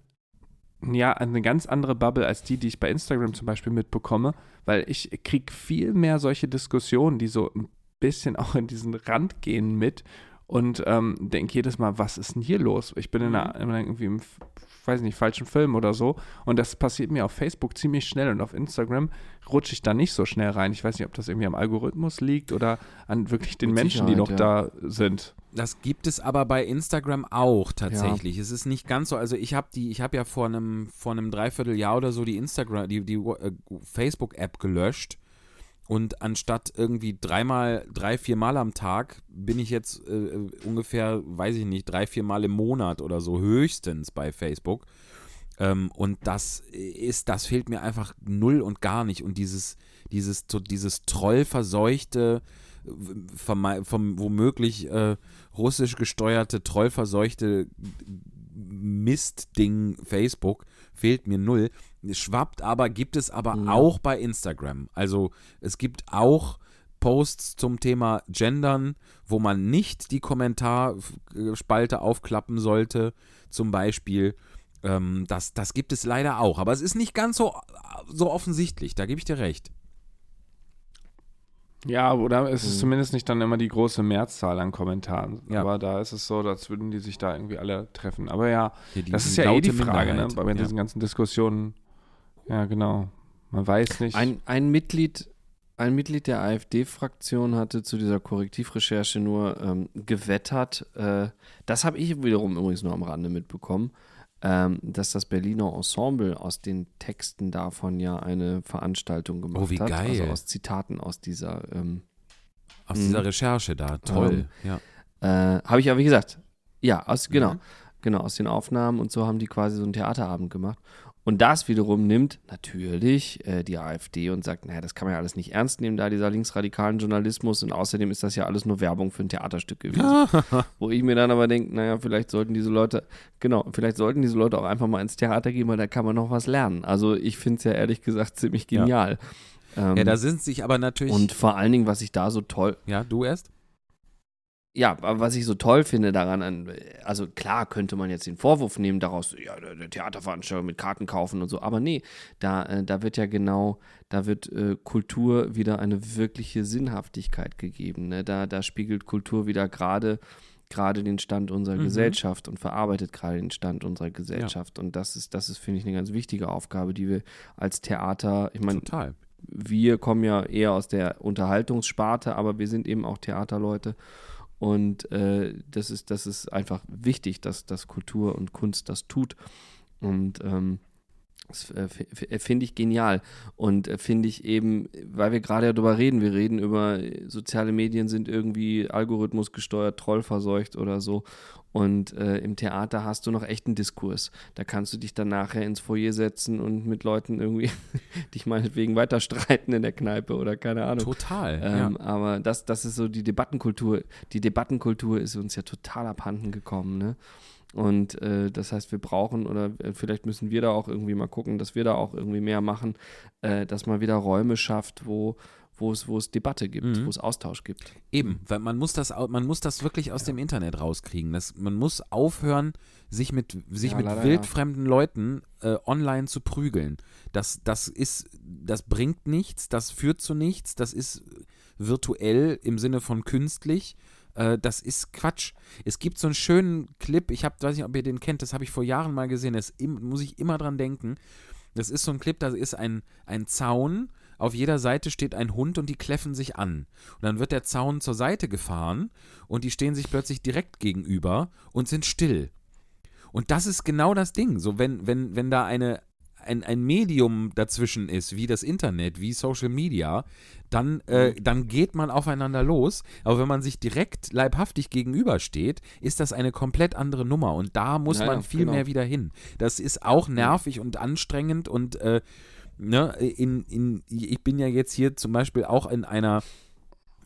Ja, eine ganz andere Bubble als die, die ich bei Instagram zum Beispiel mitbekomme, weil ich kriege viel mehr solche Diskussionen, die so ein bisschen auch in diesen Rand gehen mit und ähm, denke jedes Mal, was ist denn hier los? Ich bin in einer, in einer irgendwie im, weiß nicht, falschen Film oder so und das passiert mir auf Facebook ziemlich schnell und auf Instagram rutsche ich da nicht so schnell rein. Ich weiß nicht, ob das irgendwie am Algorithmus liegt oder an wirklich den Mit Menschen, die noch Sicherheit, da sind. Das gibt es aber bei Instagram auch tatsächlich. Es ist nicht ganz so. Also ich habe die, ich habe ja vor einem vor einem Dreivierteljahr oder so die Instagram, die die äh, Facebook-App gelöscht und anstatt irgendwie dreimal, drei, viermal am Tag bin ich jetzt äh, ungefähr, weiß ich nicht, drei, viermal im Monat oder so höchstens bei Facebook. Ähm, und das ist, das fehlt mir einfach null und gar nicht. Und dieses, dieses, so dieses trollverseuchte, verme- vom womöglich äh, russisch gesteuerte, trollverseuchte Mistding Facebook fehlt mir null. Schwappt aber, gibt es aber auch bei Instagram. Also es gibt auch Posts zum Thema Gendern, wo man nicht die Kommentarspalte aufklappen sollte, zum Beispiel. Ähm, das, das gibt es leider auch. Aber es ist nicht ganz so, so offensichtlich, da gebe ich dir recht. Ja, oder es ist Mhm. zumindest nicht dann immer die große Mehrzahl an Kommentaren. Ja. Aber da ist es so, als würden die sich da irgendwie alle treffen. Aber ja, die das ist ja eh die Frage, ne? Bei Ja. diesen ganzen Diskussionen. Ja, genau. Man weiß nicht. Ein, ein Mitglied, ein Mitglied der AfD-Fraktion hatte zu dieser Korrektivrecherche nur ähm, gewettert. Äh, das habe ich wiederum übrigens nur am Rande mitbekommen. Ähm, dass das Berliner Ensemble aus den Texten davon ja eine Veranstaltung gemacht Oh, wie hat. Also geil. aus Zitaten aus dieser ähm, Aus Mhm. dieser Recherche da. Toll. ja. Äh, habe ich ja, wie gesagt, ja, aus, genau, Mhm. genau, aus den Aufnahmen und so haben die quasi so einen Theaterabend gemacht. Und das wiederum nimmt natürlich äh, die AfD und sagt, naja, das kann man ja alles nicht ernst nehmen, da dieser linksradikalen Journalismus und außerdem ist das ja alles nur Werbung für ein Theaterstück gewesen. Wo ich mir dann aber denke, naja, vielleicht sollten diese Leute, genau, vielleicht sollten diese Leute auch einfach mal ins Theater gehen, weil da kann man noch was lernen. Also ich finde es ja ehrlich gesagt ziemlich Ja. genial. Ähm, ja, da sind sich aber natürlich. und vor allen Dingen, was ich da so toll, ja, du erst? Ja, aber was ich so toll finde daran, an, also klar könnte man jetzt den Vorwurf nehmen daraus, ja, der, Theaterveranstaltung mit Karten kaufen und so, aber nee, da, äh, da wird ja genau, da wird äh, Kultur wieder eine wirkliche Sinnhaftigkeit gegeben. Ne? Da, da spiegelt Kultur wieder gerade gerade den Stand unserer Mhm. Gesellschaft und verarbeitet gerade den Stand unserer Gesellschaft. Und das ist, das ist, finde ich, eine ganz wichtige Aufgabe, die wir als Theater, ich meine, wir kommen ja eher aus der Unterhaltungssparte, aber wir sind eben auch Theaterleute. Und äh, das, ist, das ist einfach wichtig, dass, dass Kultur und Kunst das tut. Und ähm, das äh, f- finde ich genial. Und äh, finde ich eben, weil wir gerade ja darüber reden, wir reden über äh, soziale Medien sind irgendwie Algorithmus gesteuert, trollverseucht oder so. Und äh, im Theater hast du noch echten Diskurs. Da kannst du dich dann nachher ins Foyer setzen und mit Leuten irgendwie dich meinetwegen weiter streiten in der Kneipe oder keine Ahnung. Total. Ähm, ja. Aber das, das ist so die Debattenkultur. Die Debattenkultur ist uns ja total abhanden gekommen. Ne? Und äh, das heißt, wir brauchen oder äh, vielleicht müssen wir da auch irgendwie mal gucken, dass wir da auch irgendwie mehr machen, äh, dass man wieder Räume schafft, wo, wo, es, wo es Debatte gibt, Mhm. wo es Austausch gibt. Eben, weil man muss das, man muss das wirklich aus dem Internet rauskriegen. Das, man muss aufhören, sich mit, sich Ja, mit wildfremden Leuten äh, online zu prügeln. Das, das ist, das bringt nichts, das führt zu nichts, das ist virtuell im Sinne von künstlich. Äh, das ist Quatsch. Es gibt so einen schönen Clip, ich hab, weiß nicht, ob ihr den kennt, das habe ich vor Jahren mal gesehen, das muss ich immer dran denken. Das ist so ein Clip, da ist ein, ein Zaun, auf jeder Seite steht ein Hund und die kläffen sich an. Und dann wird der Zaun zur Seite gefahren und die stehen sich plötzlich direkt gegenüber und sind still. Und das ist genau das Ding. So, wenn, wenn, wenn da eine, ein, ein Medium dazwischen ist, wie das Internet, wie Social Media, dann, äh, dann geht man aufeinander los. Aber wenn man sich direkt leibhaftig gegenübersteht, ist das eine komplett andere Nummer. Und da muss Ja, man viel genau. mehr wieder hin. Das ist auch nervig und anstrengend und äh, ne, in, in, ich bin ja jetzt hier zum Beispiel auch in einer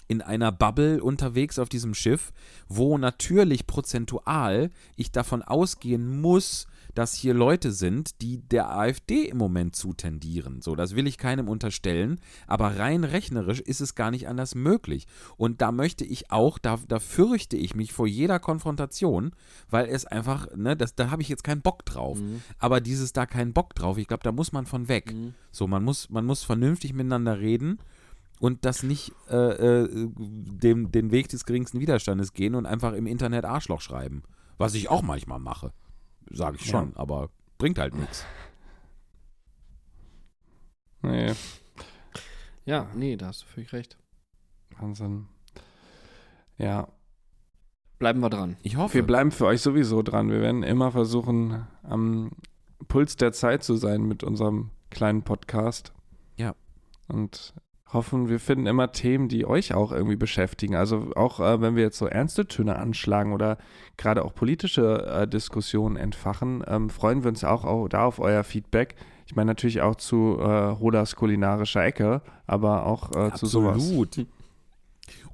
in einer Bubble unterwegs auf diesem Schiff, wo natürlich prozentual ich davon ausgehen muss, dass hier Leute sind, die der AfD im Moment zutendieren. So, das will ich keinem unterstellen, aber rein rechnerisch ist es gar nicht anders möglich. Und da möchte ich auch, da, da fürchte ich mich vor jeder Konfrontation, weil es einfach, ne, das, da habe ich jetzt keinen Bock drauf. Aber dieses da keinen Bock drauf, ich glaube, da muss man von weg. So, man muss, man muss vernünftig miteinander reden und das nicht äh, äh, dem, den Weg des geringsten Widerstandes gehen und einfach im Internet Arschloch schreiben. Was ich auch manchmal mache. Sage ich schon, aber bringt halt nichts. Nee, Ja, nee, da hast du völlig recht. Wahnsinn. Ja, Bleiben wir dran. Ich hoffe. wir bleiben für euch sowieso dran. Wir werden immer versuchen, am Puls der Zeit zu sein mit unserem kleinen Podcast. Ja. Und hoffen, wir finden immer Themen, die euch auch irgendwie beschäftigen. Also auch äh, wenn wir jetzt so ernste Töne anschlagen oder gerade auch politische äh, Diskussionen entfachen, ähm, freuen wir uns auch, auch da auf euer Feedback. Ich meine natürlich auch zu äh, Rodas kulinarischer Ecke, aber auch äh, zu sowas. Absolut.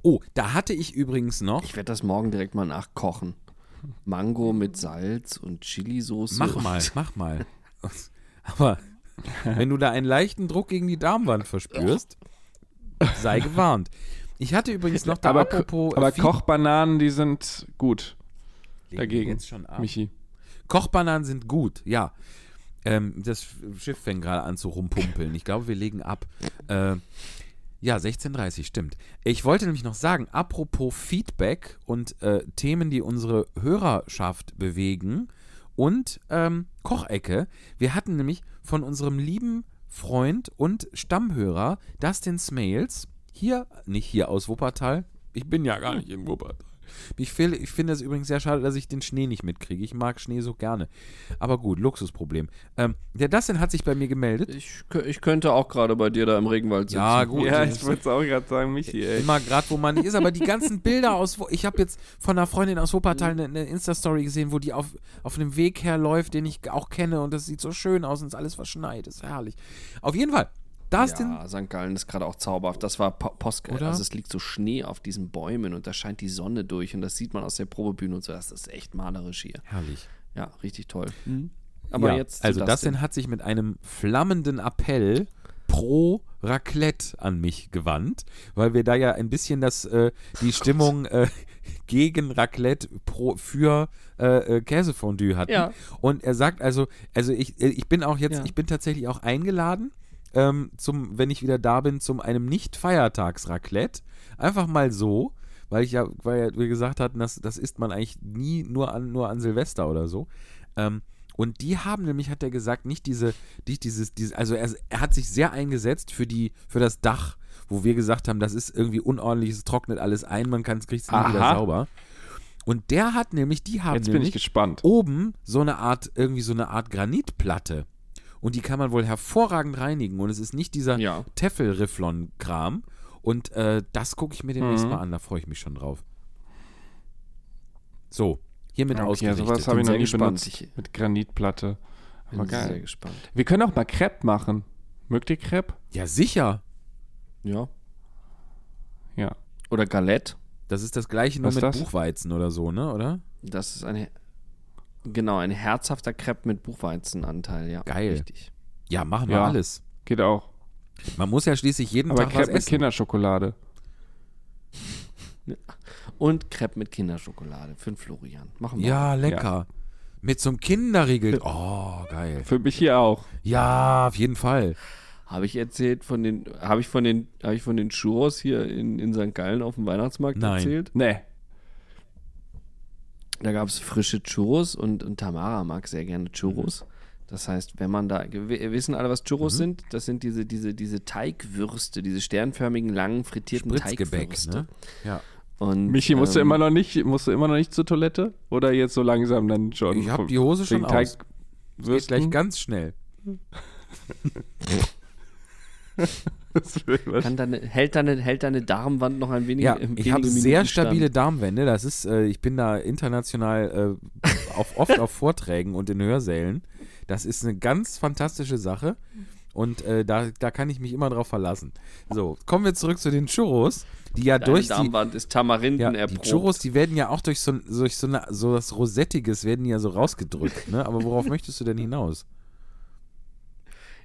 Oh, da hatte ich übrigens noch. Ich werde das morgen direkt mal nachkochen. Mango mit Salz und Chilisauce. Mach mal, mach mal. Aber wenn du da einen leichten Druck gegen die Darmwand verspürst, sei gewarnt. Ich hatte übrigens noch da Aber, apropos aber Feed- Kochbananen, die sind gut Legen dagegen, jetzt schon ab. Michi. Kochbananen sind gut, ja. Ähm, das Schiff fängt gerade an zu rumpumpeln. Ich glaube, wir legen ab. Äh, ja, 16.30 stimmt. Ich wollte nämlich noch sagen, apropos Feedback und äh, Themen, die unsere Hörerschaft bewegen und ähm, Kochecke. Wir hatten nämlich von unserem lieben Freund und Stammhörer Dustin Smales, hier, nicht hier aus Wuppertal, ich bin ja gar nicht in Wuppertal, Ich, fehl, ich finde es übrigens sehr schade, dass ich den Schnee nicht mitkriege. Ich mag Schnee so gerne. Aber gut, Luxusproblem. Ähm, der Dustin hat sich bei mir gemeldet. Ich, ich könnte auch gerade bei dir da im Regenwald sitzen. Ja, gut. Ja, das ich wollte es auch gerade sagen, Michi, ey. Immer gerade, wo man nicht ist, aber die ganzen Bilder aus, ich habe jetzt von einer Freundin aus Wuppertal eine, eine Insta-Story gesehen, wo die auf, auf einem Weg herläuft, den ich auch kenne und das sieht so schön aus und ist alles verschneit, ist herrlich. Auf jeden Fall, Dustin, Ja, St. Gallen ist gerade auch zauberhaft. Das war Po- Post. Oder? Also es liegt so Schnee auf diesen Bäumen und da scheint die Sonne durch und das sieht man aus der Probebühne und so. Das ist echt malerisch hier. herrlich. Ja, richtig toll. Aber ja, jetzt. also Dustin. Dustin hat sich mit einem flammenden Appell pro Raclette an mich gewandt, weil wir da ja ein bisschen das, äh, die Stimmung äh, gegen Raclette pro, für äh, äh, Käsefondue hatten. Ja. Und er sagt also, also ich, äh, ich bin auch jetzt, Ja. ich bin tatsächlich auch eingeladen, ähm, zum, wenn ich wieder da bin, zum einem Nicht-Feiertags-Raclette. Einfach mal so, weil ich ja, weil wir gesagt hatten, das, das isst man eigentlich nie nur an, nur an Silvester oder so. Ähm, und die haben nämlich, hat er gesagt, nicht diese, nicht dieses, dieses also er, er hat sich sehr eingesetzt für die, für das Dach, wo wir gesagt haben, das ist irgendwie unordentlich, es trocknet alles ein, man kann es kriegt es nie wieder sauber. Und der hat nämlich, die haben Jetzt bin ich nämlich gespannt. oben so eine Art, irgendwie so eine Art Granitplatte. Und die kann man wohl hervorragend reinigen. Und es ist nicht dieser Ja. Tefel-Rifflon-Kram. Und äh, das gucke ich mir demnächst Mhm. mal an, da freue ich mich schon drauf. So, hiermit Okay, ausgerichtet. sowas habe ich noch sehr nie gespannt. benutzt. Ich Mit Granitplatte. bin Aber sehr geil. gespannt. Wir können auch mal Crepe machen. Mögt ihr Crepe? ja, sicher. Ja. Ja. Oder Galette. Das ist das gleiche nur Was mit das? Buchweizen oder so, ne? Oder? Das ist eine. Genau, ein herzhafter Crepe mit Buchweizenanteil, ja. Geil. Richtig. Ja, machen wir Ja. alles. Geht auch. Man muss ja schließlich jeden Aber Tag was Crepe mit essen. Kinderschokolade. Und Crepe mit Kinderschokolade für den Florian. Machen wir. Ja, lecker. Mit so einem Kinderriegel. Oh, geil. Für mich hier auch. Ja, auf jeden Fall. Habe ich erzählt von den, habe ich von den, habe ich von den Churros hier in, in St. Gallen auf dem Weihnachtsmarkt Nein. erzählt? Nee. Da gab es frische Churros und, und Tamara mag sehr gerne Churros. Das heißt, wenn man da, wir wissen alle, was Mhm. Churros sind? Das sind diese, diese, diese Teigwürste, diese sternförmigen, langen, frittierten Teigwürste. ne? Ja. Und, Michi, musst du ähm, immer noch nicht, musst du immer noch nicht zur Toilette? Oder jetzt so langsam dann schon? Ich habe die Hose schon wegen aus. Geht gleich ganz schnell. Deine, hält, deine, hält deine Darmwand noch ein wenig Ja, ich habe sehr stabile Darmwände. Das ist, äh, ich bin da international äh, auf, oft auf Vorträgen und in Hörsälen. Das ist eine ganz fantastische Sache. Und äh, da, da kann ich mich immer drauf verlassen. So, kommen wir zurück zu den Churros, die ja Deine durch die, Darmwand ist Tamarinden ja, die erprobt. Churros, die werden ja auch durch so, durch so, eine, so was Rosettiges werden die ja so rausgedrückt. Ne? Aber worauf möchtest du denn hinaus?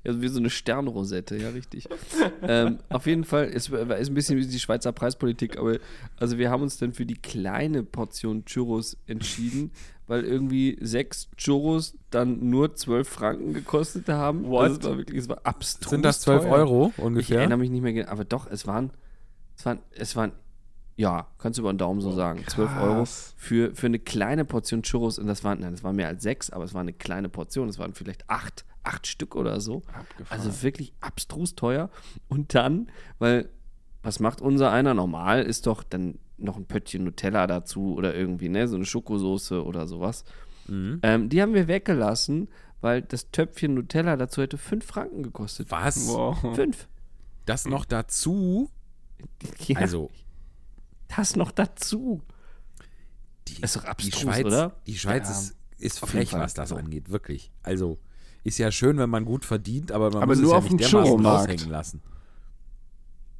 Also wie so eine Sternrosette, ja, richtig. ähm, auf jeden Fall, es ist ein bisschen wie die Schweizer Preispolitik, aber also wir haben uns dann für die kleine Portion Churros entschieden, weil irgendwie sechs Churros dann nur 12 Franken gekostet haben. What? Also es war wirklich, es war abstrus Sind das 12 teuer. Euro Ich ungefähr? erinnere mich nicht mehr genau, aber doch, es waren, es waren, es waren, ja, kannst du über den Daumen so sagen, 12 Euro krass. für, für eine kleine Portion Churros und das waren, nein, das waren mehr als sechs, aber es war eine kleine Portion, es waren vielleicht acht, acht Stück oder so. Also wirklich abstrus teuer. Und dann, weil, was macht unser einer normal, ist doch dann noch ein Pöttchen Nutella dazu oder irgendwie, ne, so eine Schokosoße oder sowas. Mhm. Ähm, die haben wir weggelassen, weil das Töpfchen Nutella dazu hätte fünf Franken gekostet. Was? Wow. Fünf. Das noch dazu? Ja, Also, das noch dazu. die, Ist doch die abstrus, Schweiz, oder? Die Schweiz Ja, ist, ist frech, was das angeht, wirklich. Also, ist ja schön, wenn man gut verdient, aber man Aber muss nur es ja auf nicht dem dermaßen Churro-Markt. raushängen lassen.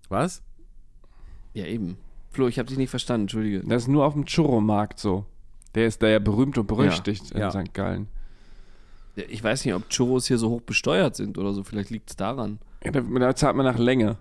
Was? Ja, eben. Flo, ich habe dich nicht verstanden, entschuldige. Das ist nur auf dem Churro-Markt so. Der ist da ja berühmt und berüchtigt in Ja. St. Gallen. Ich weiß nicht, ob Churros hier so hoch besteuert sind oder so. Vielleicht liegt es daran. Ja, da, da zahlt man nach Länge.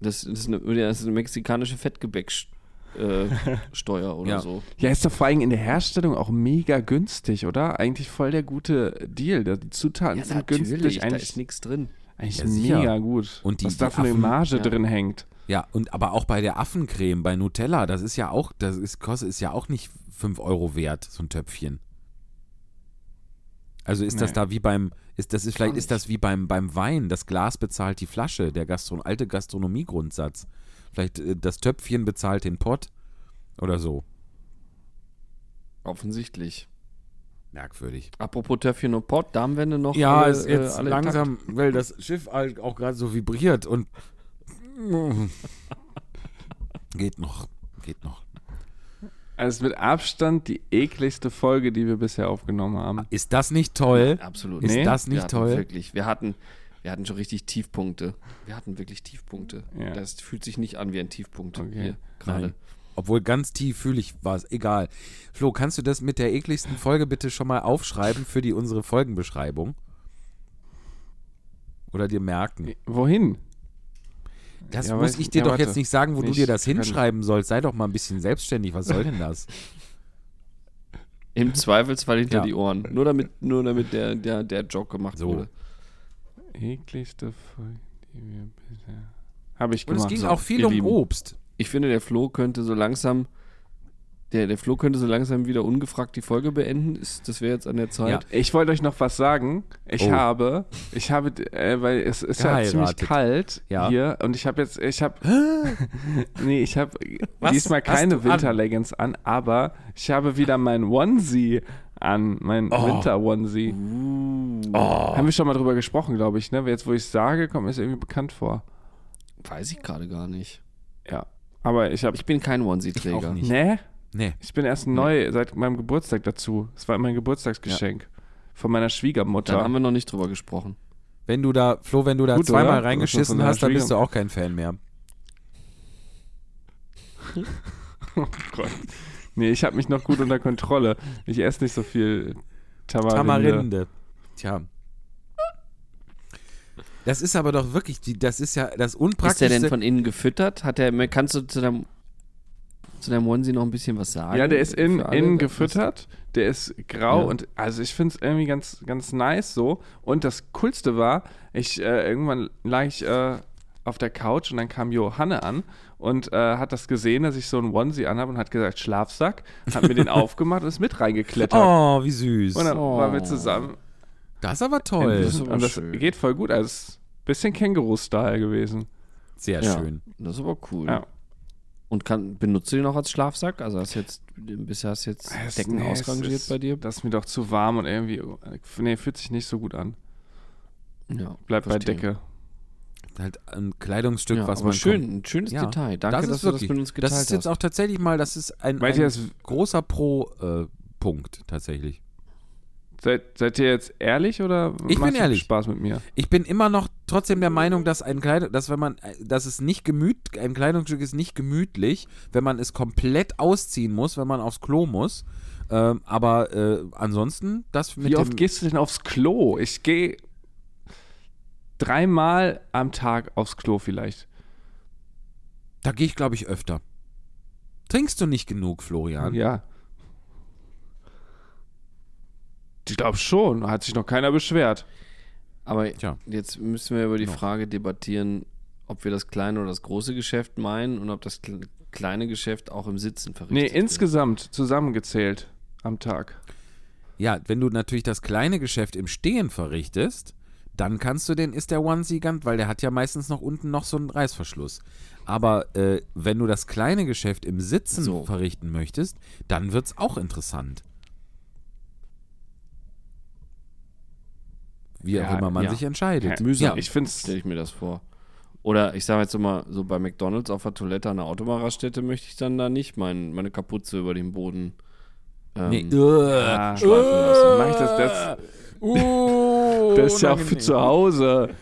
Das, das, ist, eine, das ist eine mexikanische Fettgebäcksteuer äh, Steuer oder Ja. so. Ja, ist doch vor allem in der Herstellung auch mega günstig, oder? Eigentlich voll der gute Deal. Da- Die Zutaten sind günstig. da Eigentlich, ist nichts drin. eigentlich Ja, sicher. mega gut. Und die- Was da die für eine Marge ja. drin hängt. Ja, und aber auch bei der Affencreme, bei Nutella, das ist ja auch, das ist, kostet, ist ja auch nicht 5 Euro wert, so ein Töpfchen. Also ist das Nee. da wie beim, ist das ist vielleicht ist das wie beim, beim Wein, das Glas bezahlt die Flasche, der Gastron alte Gastronomiegrundsatz. Vielleicht äh, das Töpfchen bezahlt den Pott Oder so. Offensichtlich. Merkwürdig. Apropos Töpfchen und Pott, Darmwände noch Ja, alle, ist jetzt äh, langsam, weil das Schiff halt auch gerade so vibriert und geht noch, geht noch. Also mit Abstand die ekligste Folge, die wir bisher aufgenommen haben. Ist das nicht toll? Absolut. Ist Nee, das wir nicht hatten toll? Wirklich. Wir hatten, wir hatten schon richtig Tiefpunkte. Wir hatten wirklich Tiefpunkte. Ja. Das fühlt sich nicht an wie ein Tiefpunkt Okay. hier gerade. Obwohl ganz tief fühle ich was. Egal. Flo, kannst du das mit der ekligsten Folge bitte schon mal aufschreiben für die unsere Folgenbeschreibung? Oder dir merken? Wohin? Das Ja, muss ich dir ja, doch warte. jetzt nicht sagen, wo du Ich dir das hinschreiben sollst. Sei doch mal ein bisschen selbstständig. Was soll denn das? Im Zweifelsfall hinter Ja. die Ohren. Nur damit, nur damit der, der, der Joke gemacht So. wurde. Ekligste Folge, die wir bisher. Habe ich Und gemacht. es ging so, auch viel um Lieben. Obst. Ich finde, der Flo könnte so langsam. Der, der Flo könnte so langsam wieder ungefragt die Folge beenden. Ist, das wäre jetzt an der Zeit. Ja. Ich wollte euch noch was sagen. Ich Oh. habe, ich habe, äh, weil es ist ja Geheiratet. ziemlich kalt Ja. hier und ich habe jetzt, ich habe, nee, ich habe diesmal keine du an? Winterleggings an, aber ich habe wieder mein Onesie an, mein Oh. Winter-Onesie. Haben wir schon mal drüber gesprochen, glaube ich, ne? Jetzt, wo ich es sage, kommt mir es irgendwie bekannt vor. Weiß ich gerade gar nicht. Ja. Aber ich habe, Ich bin kein Onesie-Träger. nicht. ne? Nee. Ich bin erst neu seit meinem Geburtstag dazu. Es war mein Geburtstagsgeschenk von meiner Schwiegermutter. Dann haben wir noch nicht drüber gesprochen. Wenn du da, Flo, wenn du da Gut, zweimal oder? reingeschissen hast, dann bist du auch kein Fan mehr. Oh Gott. Nee, ich habe mich noch gut unter Kontrolle. Ich esse nicht so viel Tamarinde. Tamarinde. Tja. Das ist aber doch wirklich, die, das ist ja das Ist der Unpraktischste. denn von innen gefüttert? Hat der, kannst du zu deinem, zu deinem Onesie noch ein bisschen was sagen? Ja, der ist in, alle? innen gefüttert. Der ist grau Ja. und also ich finde es irgendwie ganz, ganz nice so. Und das Coolste war, ich äh, irgendwann lag ich äh, auf der Couch und dann kam Johanne an und äh, hat das gesehen, dass ich so einen Onesie anhabe und hat gesagt, Schlafsack, hat mir den aufgemacht und ist mit reingeklettert. oh, wie süß. Und dann Oh. waren wir zusammen. Das ist aber toll. Das ist aber und das schön. geht voll gut. Also es ist ein bisschen Känguru-Style gewesen. Sehr Ja. schön. Das ist aber cool. Ja. Und kann, benutzt du den auch als Schlafsack? Also hast jetzt, bisher hast du jetzt Es- Decken nee, ausrangiert bei dir? Das ist mir doch zu warm und irgendwie, nee, fühlt sich nicht so gut an. Ja, Bleib bei verstehe. Decke. Halt ein Kleidungsstück, Ja, was aber man schön, kommt- ein schönes Ja, Detail. Danke, das dass ist du wirklich, das mit uns geteilt Das ist jetzt hast. auch tatsächlich mal, das ist ein, ein das- großer Pro-Punkt tatsächlich. Seid, seid ihr jetzt ehrlich oder Ich bin ehrlich. Spaß mit mir? Ich bin immer noch trotzdem der Meinung, dass ein Kleid dass wenn man, dass es nicht gemüt, ein Kleidungsstück ist nicht gemütlich, wenn man es komplett ausziehen muss, wenn man aufs Klo muss. Ähm, aber äh, ansonsten, das mit Wie oft dem, gehst du denn aufs Klo? Ich gehe dreimal am Tag aufs Klo vielleicht. da gehe ich glaube ich öfter. Trinkst du nicht genug, Florian? Ja. Ich glaube schon. Hat sich noch keiner beschwert. Aber Tja. jetzt müssen wir über die Noch. Frage debattieren, ob wir das kleine oder das große Geschäft meinen und ob das kle- kleine Geschäft auch im Sitzen verrichtet Nee, wird. insgesamt zusammengezählt am Tag. Ja, wenn du natürlich das kleine Geschäft im Stehen verrichtest, dann kannst du den, ist der Onesie ganz, weil der hat ja meistens noch unten noch so einen Reißverschluss. Aber äh, wenn du das kleine Geschäft im Sitzen So. verrichten möchtest, dann wird es auch interessant. Wie Ja, auch immer man ja. sich entscheidet. Ja, Mühsam. Ich finde stelle ich mir das vor. Oder ich sage jetzt immer, so bei McDonalds auf der Toilette an der Autobahnraststätte möchte ich dann da nicht mein, meine Kapuze über den Boden ähm, Nee. Ah, schleifen lassen. Mach ich das, das, Oh, das ist ja auch für zu Hause.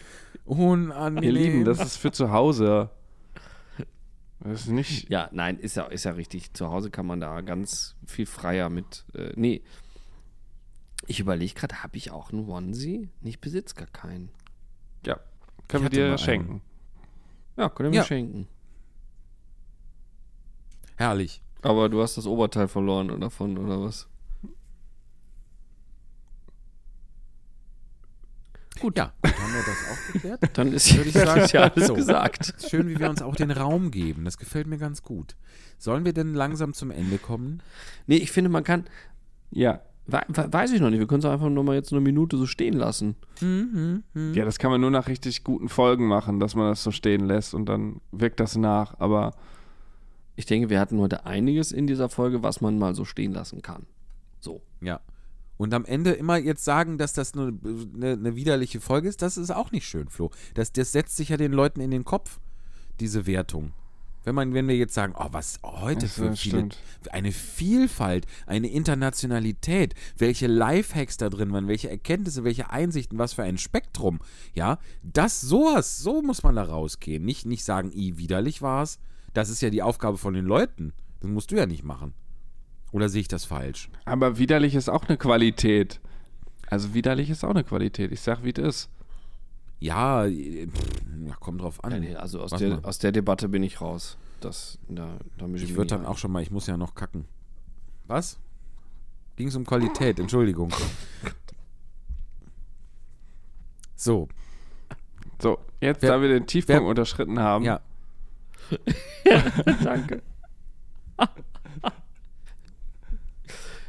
Unangenehm. Ihr Lieben, das ist für zu Hause. Das ist nicht. Ja, nein, ist ja, ist ja richtig. Zu Hause kann man da ganz viel freier mit. Äh, nee. Ich überlege gerade, habe ich auch einen Onesie? Ich besitze gar keinen. Ja, können wir dir einen. schenken. Ja, könnt ihr mir Ja. schenken. Herrlich. Aber du hast das Oberteil verloren oder davon, oder was? Gut. Ja, gut, haben wir das auch geklärt? Dann ist, Würde ich sagen, ist ja alles so. gesagt. Schön, wie wir uns auch den Raum geben. Das gefällt mir ganz gut. Sollen wir denn langsam zum Ende kommen? Nee, ich finde, man kann. Ja. We we weiß ich noch nicht. Wir können es einfach nur mal jetzt eine Minute so stehen lassen. Ja, das kann man nur nach richtig guten Folgen machen, dass man das so stehen lässt und dann wirkt das nach. Aber ich denke, wir hatten heute einiges in dieser Folge, was man mal so stehen lassen kann. So. Ja. Und am Ende immer jetzt sagen, dass das eine, eine, eine widerliche Folge ist, das ist auch nicht schön, Flo. Das, das setzt sich ja den Leuten in den Kopf, diese Wertung. Wenn, man, wenn wir jetzt sagen, oh, was heute für viele, eine Vielfalt, eine Internationalität, welche Lifehacks da drin waren, welche Erkenntnisse, welche Einsichten, was für ein Spektrum, ja, das, sowas, so muss man da rausgehen. Nicht, nicht sagen, i, widerlich war es. Das ist ja die Aufgabe von den Leuten. Das musst du ja nicht machen. Oder sehe ich das falsch? Aber widerlich ist auch eine Qualität. Also widerlich ist auch eine Qualität. Ich sag, wie es ist. Ja, pff, ja, kommt drauf an. Ja, nee, also aus der, aus der Debatte bin ich raus. Das, da, da Ich würde dann ein. auch schon mal, ich muss ja noch kacken. Was? Ging es um Qualität, Entschuldigung. So, So, jetzt, Wer- da wir den Tiefpunkt wer- unterschritten haben. ja. Danke.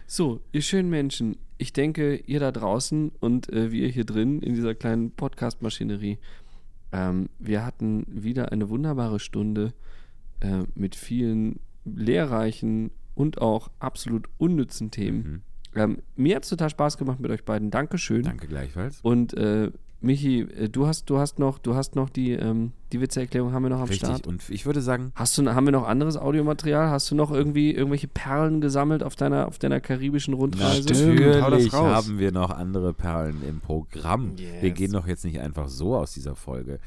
so, ihr schönen Menschen, ich denke, ihr da draußen und äh, wir hier drin in dieser kleinen Podcast-Maschinerie, ähm, wir hatten wieder eine wunderbare Stunde äh, mit vielen lehrreichen und auch absolut unnützen Themen. Ähm, mir hat es total Spaß gemacht mit euch beiden. Dankeschön. Danke gleichfalls. Und äh, Michi, äh, du hast, du hast noch, du hast noch die, ähm, die Witzeerklärung haben wir noch am Richtig. Start. Und ich würde sagen, Hast du, haben wir noch anderes Audiomaterial? Hast du noch irgendwie irgendwelche Perlen gesammelt auf deiner, auf deiner karibischen Rundreise? stimmt. hau das natürlich haben wir noch andere Perlen im Programm. Wir Yes. gehen doch jetzt nicht einfach so aus dieser Folge.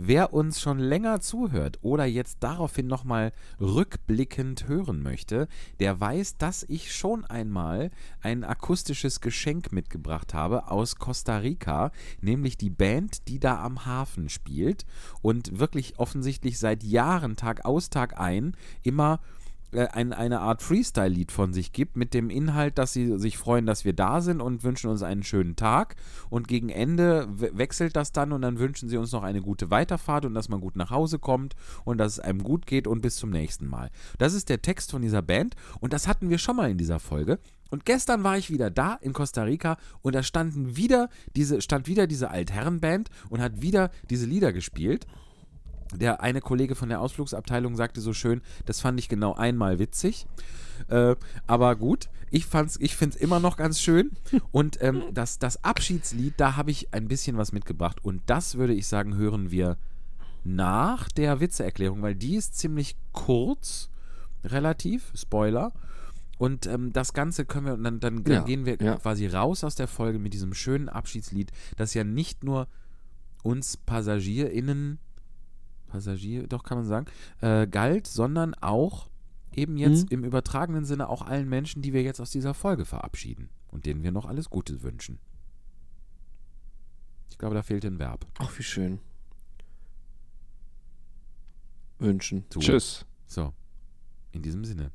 Wer uns schon länger zuhört oder jetzt daraufhin nochmal rückblickend hören möchte, der weiß, dass ich schon einmal ein akustisches Geschenk mitgebracht habe aus Costa Rica, nämlich die Band, die da am Hafen spielt und wirklich offensichtlich seit Jahren, Tag aus, Tag ein, immer äh, ein, eine Art Freestyle-Lied von sich gibt, mit dem Inhalt, dass sie sich freuen, dass wir da sind und wünschen uns einen schönen Tag. Und gegen Ende we- wechselt das dann und dann wünschen sie uns noch eine gute Weiterfahrt und dass man gut nach Hause kommt und dass es einem gut geht und bis zum nächsten Mal. Das ist der Text von dieser Band und das hatten wir schon mal in dieser Folge. Und gestern war ich wieder da in Costa Rica und da standen wieder diese, stand wieder diese Altherrenband und hat wieder diese Lieder gespielt. Der eine Kollege von der Ausflugsabteilung sagte so schön, das fand ich genau einmal witzig. Äh, aber gut, ich, fand's, ich finde es immer noch ganz schön. Und ähm, das, das Abschiedslied, da habe ich ein bisschen was mitgebracht. Und das würde ich sagen, hören wir nach der Witzeerklärung, weil die ist ziemlich kurz, relativ, Spoiler. Und ähm, das Ganze können wir, und dann, dann, dann Ja, gehen wir ja. quasi raus aus der Folge mit diesem schönen Abschiedslied, das ja nicht nur uns PassagierInnen, Passagier, doch kann man sagen, äh, galt, sondern auch eben jetzt im übertragenen Sinne auch allen Menschen, die wir jetzt aus dieser Folge verabschieden und denen wir noch alles Gute wünschen. Ich glaube, da fehlt ein Verb. Ach, wie schön. Wünschen. So. Tschüss. So, in diesem Sinne.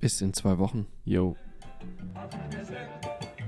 Bis in zwei Wochen. Yo.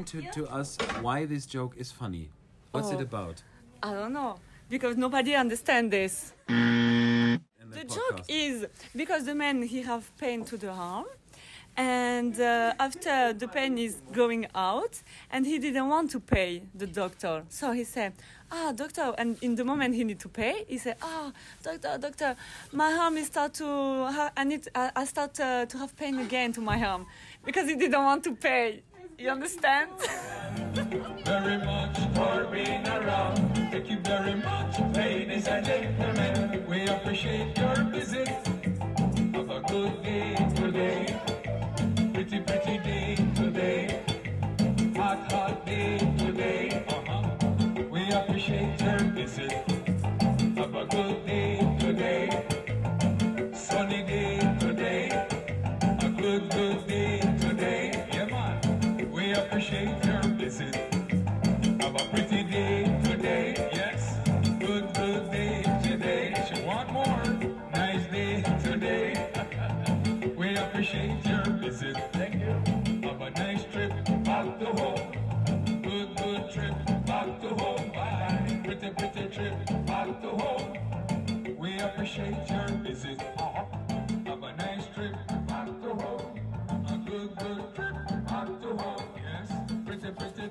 Explain to, to us why this joke is funny. What's it Oh. about? I don't know because nobody understand this. The joke is because the man he have pain to the arm, and uh, after the pain is going out, and he didn't want to pay the doctor, so he said, "Ah, doctor," and in the moment he need to pay, he said, "Ah, doctor, doctor, my arm is start to I need I, I start uh, to have pain again to my arm because he didn't want to pay." You understand? very much for being around. Thank you very much, ladies and gentlemen. We appreciate your visit. Have a good day today. Pretty, pretty day today. Hot, hot day today. Uh-huh. We appreciate your visit. Have a good day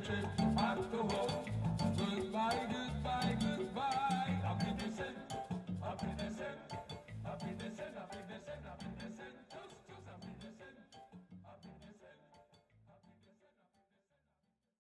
Happy back to home. Goodbye, goodbye,